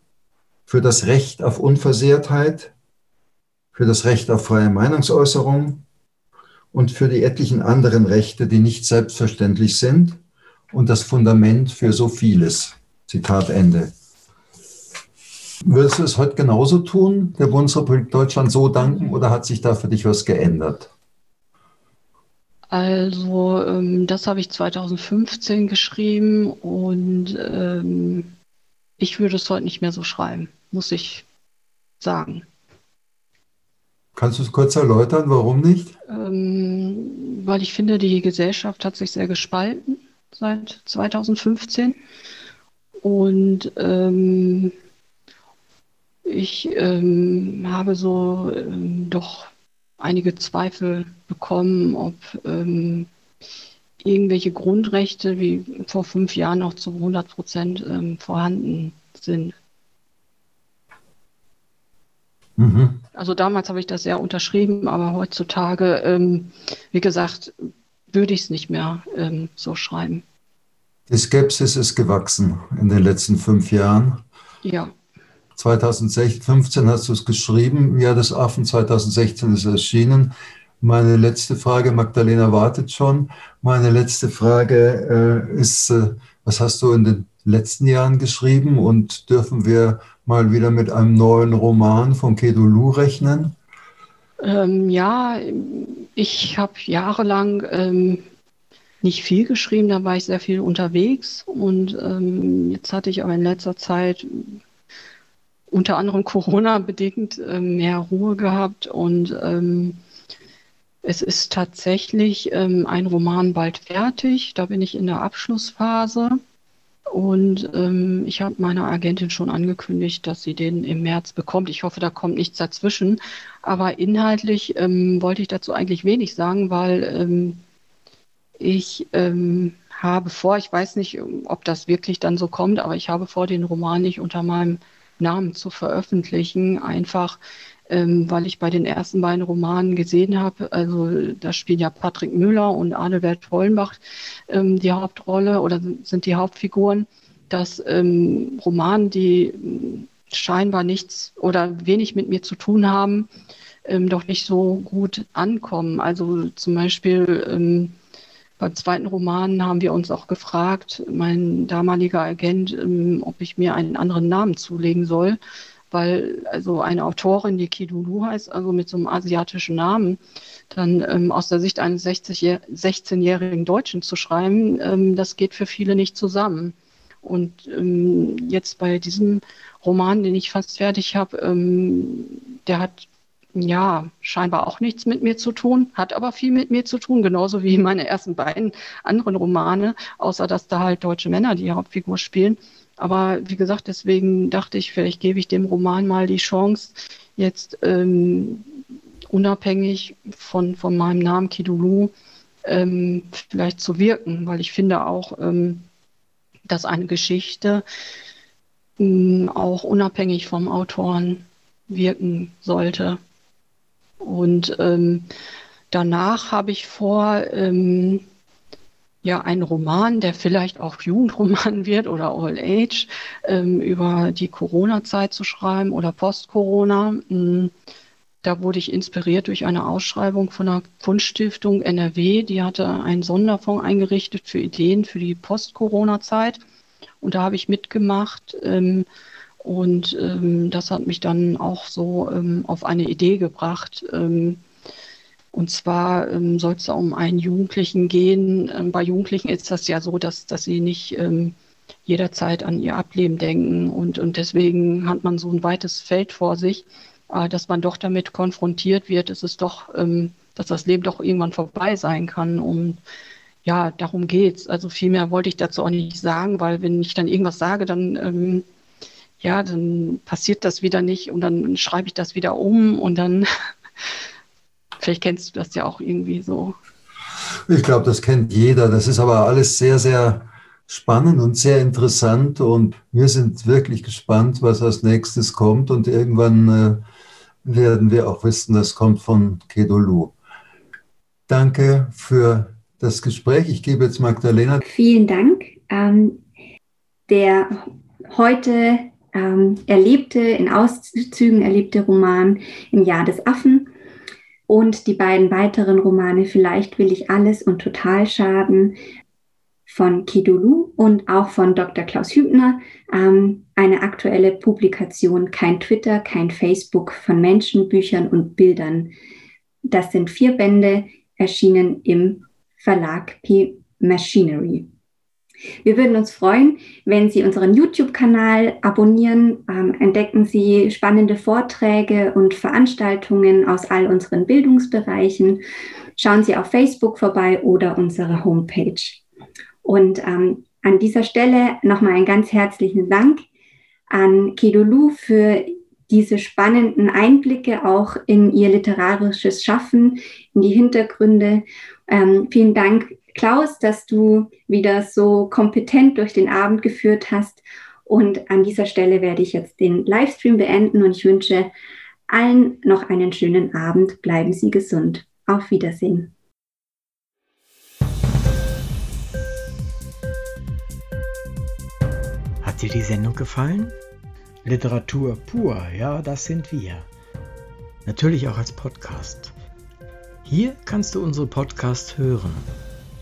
für das Recht auf Unversehrtheit, für das Recht auf freie Meinungsäußerung und für die etlichen anderen Rechte, die nicht selbstverständlich sind und das Fundament für so vieles. Zitat Ende. Würdest du es heute genauso tun, der Bundesrepublik Deutschland so danken oder hat sich da für dich was geändert? Also, ähm, das habe ich 2015 geschrieben und ähm, ich würde es heute nicht mehr so schreiben, muss ich sagen. Kannst du es kurz erläutern, warum nicht? Ähm, weil ich finde, die Gesellschaft hat sich sehr gespalten seit 2015 und ähm, ich ähm, habe so ähm, doch einige Zweifel bekommen, ob ähm, irgendwelche Grundrechte wie vor fünf Jahren noch zu 100 Prozent ähm, vorhanden sind. Mhm. Also damals habe ich das sehr unterschrieben, aber heutzutage, ähm, wie gesagt, würde ich es nicht mehr ähm, so schreiben. Die Skepsis ist gewachsen in den letzten fünf Jahren. Ja. 2015 hast du es geschrieben, ja, das Affen, 2016 ist es erschienen. Meine letzte Frage, Magdalena wartet schon. Meine letzte Frage äh, ist, äh, was hast du in den letzten Jahren geschrieben und dürfen wir mal wieder mit einem neuen Roman von Kedulu rechnen? Ähm, ja, ich habe jahrelang ähm, nicht viel geschrieben, da war ich sehr viel unterwegs und ähm, jetzt hatte ich aber in letzter Zeit unter anderem Corona bedingt äh, mehr Ruhe gehabt und ähm, es ist tatsächlich ähm, ein Roman bald fertig. Da bin ich in der Abschlussphase. Und ähm, ich habe meiner Agentin schon angekündigt, dass sie den im März bekommt. Ich hoffe, da kommt nichts dazwischen. Aber inhaltlich ähm, wollte ich dazu eigentlich wenig sagen, weil ähm, ich ähm, habe vor, ich weiß nicht, ob das wirklich dann so kommt, aber ich habe vor, den Roman nicht unter meinem Namen zu veröffentlichen, einfach ähm, weil ich bei den ersten beiden Romanen gesehen habe, also da spielen ja Patrick Müller und Adelbert Hollenbach ähm, die Hauptrolle oder sind die Hauptfiguren, dass ähm, Romanen, die scheinbar nichts oder wenig mit mir zu tun haben, ähm, doch nicht so gut ankommen. Also zum Beispiel ähm, beim zweiten Roman haben wir uns auch gefragt, mein damaliger Agent, ähm, ob ich mir einen anderen Namen zulegen soll, weil also eine Autorin, die Kidulu heißt, also mit so einem asiatischen Namen, dann ähm, aus der Sicht eines 16-jährigen Deutschen zu schreiben, ähm, das geht für viele nicht zusammen. Und ähm, jetzt bei diesem Roman, den ich fast fertig habe, ähm, der hat ja, scheinbar auch nichts mit mir zu tun, hat aber viel mit mir zu tun, genauso wie meine ersten beiden anderen Romane, außer dass da halt deutsche Männer die Hauptfigur spielen. Aber wie gesagt, deswegen dachte ich, vielleicht gebe ich dem Roman mal die Chance, jetzt ähm, unabhängig von, von meinem Namen Kidulu ähm, vielleicht zu wirken, weil ich finde auch, ähm, dass eine Geschichte ähm, auch unabhängig vom Autoren wirken sollte. Und ähm, danach habe ich vor, ähm, ja, einen Roman, der vielleicht auch Jugendroman *laughs* wird oder All Age, ähm, über die Corona-Zeit zu schreiben oder Post-Corona. Hm, da wurde ich inspiriert durch eine Ausschreibung von der Kunststiftung NRW. Die hatte einen Sonderfonds eingerichtet für Ideen für die Post-Corona-Zeit. Und da habe ich mitgemacht. Ähm, und ähm, das hat mich dann auch so ähm, auf eine Idee gebracht. Ähm, und zwar ähm, soll es um einen Jugendlichen gehen. Ähm, bei Jugendlichen ist das ja so, dass, dass sie nicht ähm, jederzeit an ihr Ableben denken. Und, und deswegen hat man so ein weites Feld vor sich, äh, dass man doch damit konfrontiert wird, dass es doch, dass das Leben doch irgendwann vorbei sein kann. Und ja, darum geht's. Also viel mehr wollte ich dazu auch nicht sagen, weil wenn ich dann irgendwas sage, dann ja, dann passiert das wieder nicht und dann schreibe ich das wieder um und dann, *laughs* vielleicht kennst du das ja auch irgendwie so. Ich glaube, das kennt jeder. Das ist aber alles sehr, sehr spannend und sehr interessant und wir sind wirklich gespannt, was als nächstes kommt und irgendwann äh, werden wir auch wissen, das kommt von Kedolu. Danke für das Gespräch. Ich gebe jetzt Magdalena. Vielen Dank. Ähm, der heute ähm, erlebte, in Auszügen erlebte Roman Im Jahr des Affen und die beiden weiteren Romane Vielleicht will ich alles und Total schaden von Kidulu und auch von Dr. Klaus Hübner. Ähm, eine aktuelle Publikation Kein Twitter, kein Facebook von Menschen, Büchern und Bildern. Das sind vier Bände, erschienen im Verlag P Machinery. Wir würden uns freuen, wenn Sie unseren YouTube-Kanal abonnieren. Ähm, entdecken Sie spannende Vorträge und Veranstaltungen aus all unseren Bildungsbereichen. Schauen Sie auf Facebook vorbei oder unsere Homepage. Und ähm, an dieser Stelle nochmal einen ganz herzlichen Dank an Kedolu für diese spannenden Einblicke auch in ihr literarisches Schaffen, in die Hintergründe. Ähm, vielen Dank Klaus, dass du wieder so kompetent durch den Abend geführt hast. Und an dieser Stelle werde ich jetzt den Livestream beenden und ich wünsche allen noch einen schönen Abend. Bleiben Sie gesund. Auf Wiedersehen. Hat dir die Sendung gefallen? Literatur pur, ja, das sind wir. Natürlich auch als Podcast. Hier kannst du unsere Podcasts hören.